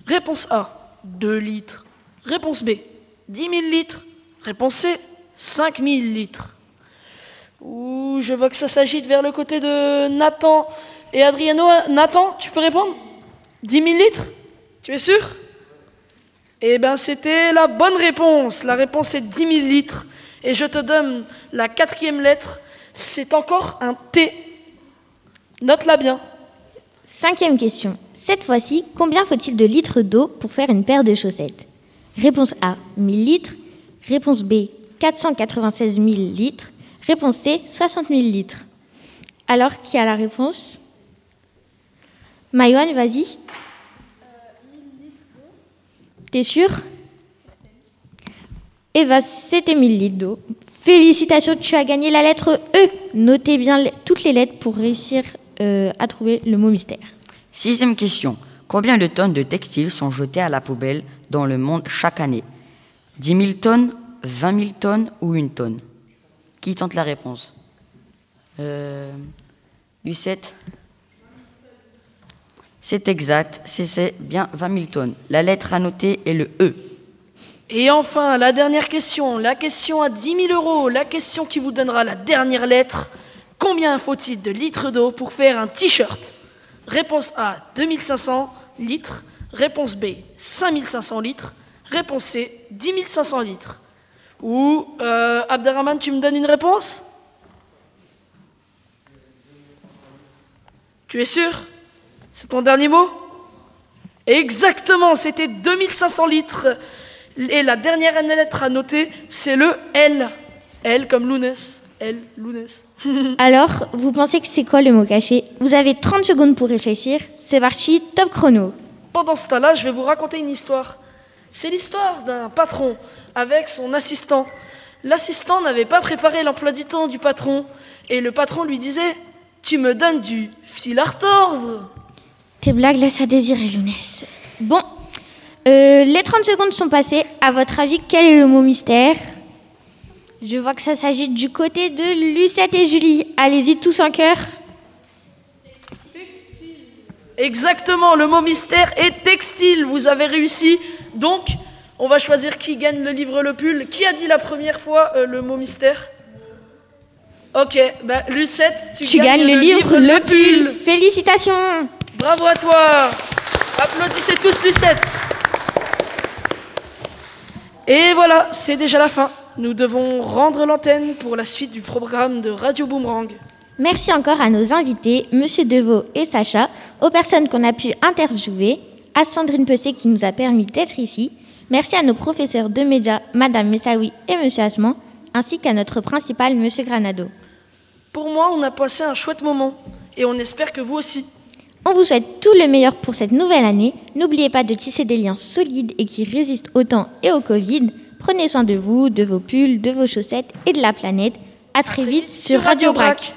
Réponse A, 2 litres. Réponse B, 10 000 litres. Réponse C, 5 000 litres. Ouh, je vois que ça s'agite vers le côté de Nathan et Adriano. Nathan, tu peux répondre? 10 000 litres? Tu es sûr? Eh bien, c'était la bonne réponse. La réponse est 10 000 litres. Et je te donne la quatrième lettre. C'est encore un T. Note-la bien. Cinquième question. Cette fois-ci, combien faut-il de litres d'eau pour faire une paire de chaussettes? Réponse A, 1000 litres. Réponse B, 496 000 litres. Réponse C, 60 000 litres. Alors, qui a la réponse? Maïwan, vas-y. T'es sûr? Eva, c'était 1000 litres d'eau. Félicitations, tu as gagné la lettre E. Notez bien toutes les lettres pour réussir euh, à trouver le mot mystère. Sixième question. Combien de tonnes de textiles sont jetées à la poubelle dans le monde chaque année? 10 000 tonnes, 20 000 tonnes ou une tonne? Qui tente la réponse? Euh, Lucette? C'est exact, c'est- bien 20 000 tonnes. La lettre à noter est le E. Et enfin, la dernière question, la question à 10 000 euros, la question qui vous donnera la dernière lettre. Combien faut-il de litres d'eau pour faire un t-shirt? Réponse A, 2500 litres. Réponse B, 5500 litres. Réponse C, 10 500 litres. Ou, euh, Abderrahman, tu me donnes une réponse? Tu es sûr? C'est ton dernier mot? Exactement, c'était 2500 litres. Et la dernière lettre à noter, c'est le L. L comme Lounès. L, Lounès. Alors, vous pensez que c'est quoi le mot caché? Vous avez 30 secondes pour réfléchir. C'est parti, top chrono. Pendant ce temps-là, je vais vous raconter une histoire. C'est l'histoire d'un patron avec son assistant. L'assistant n'avait pas préparé l'emploi du temps du patron et le patron lui disait Tu me donnes du fil à retordre. Tes blagues laissent à désirer, Lounès. Bon, euh, les 30 secondes sont passées. À votre avis, quel est le mot mystère? Je vois que ça s'agit du côté de Lucette et Julie. Allez-y tous en cœur. Exactement, le mot mystère est textile. Vous avez réussi. Donc, on va choisir qui gagne le livre Le Pull. Qui a dit la première fois euh, le mot mystère? Ok, bah, Lucette, tu, Tu gagnes le livre Le Pull. Félicitations. Bravo à toi. Applaudissez tous Lucette. Et voilà, c'est déjà la fin. Nous devons rendre l'antenne pour la suite du programme de Radio Boomerang. Merci encore à nos invités, Monsieur Deveau et Sacha, aux personnes qu'on a pu interviewer, à Sandrine Pessé qui nous a permis d'être ici. Merci à nos professeurs de médias, Madame Messaoui et Monsieur Asman, ainsi qu'à notre principal, Monsieur Granado. Pour moi, on a passé un chouette moment et on espère que vous aussi. On vous souhaite tout le meilleur pour cette nouvelle année. N'oubliez pas de tisser des liens solides et qui résistent au temps et au Covid. Prenez soin de vous, de vos pulls, de vos chaussettes et de la planète. À très vite sur Radio Brac.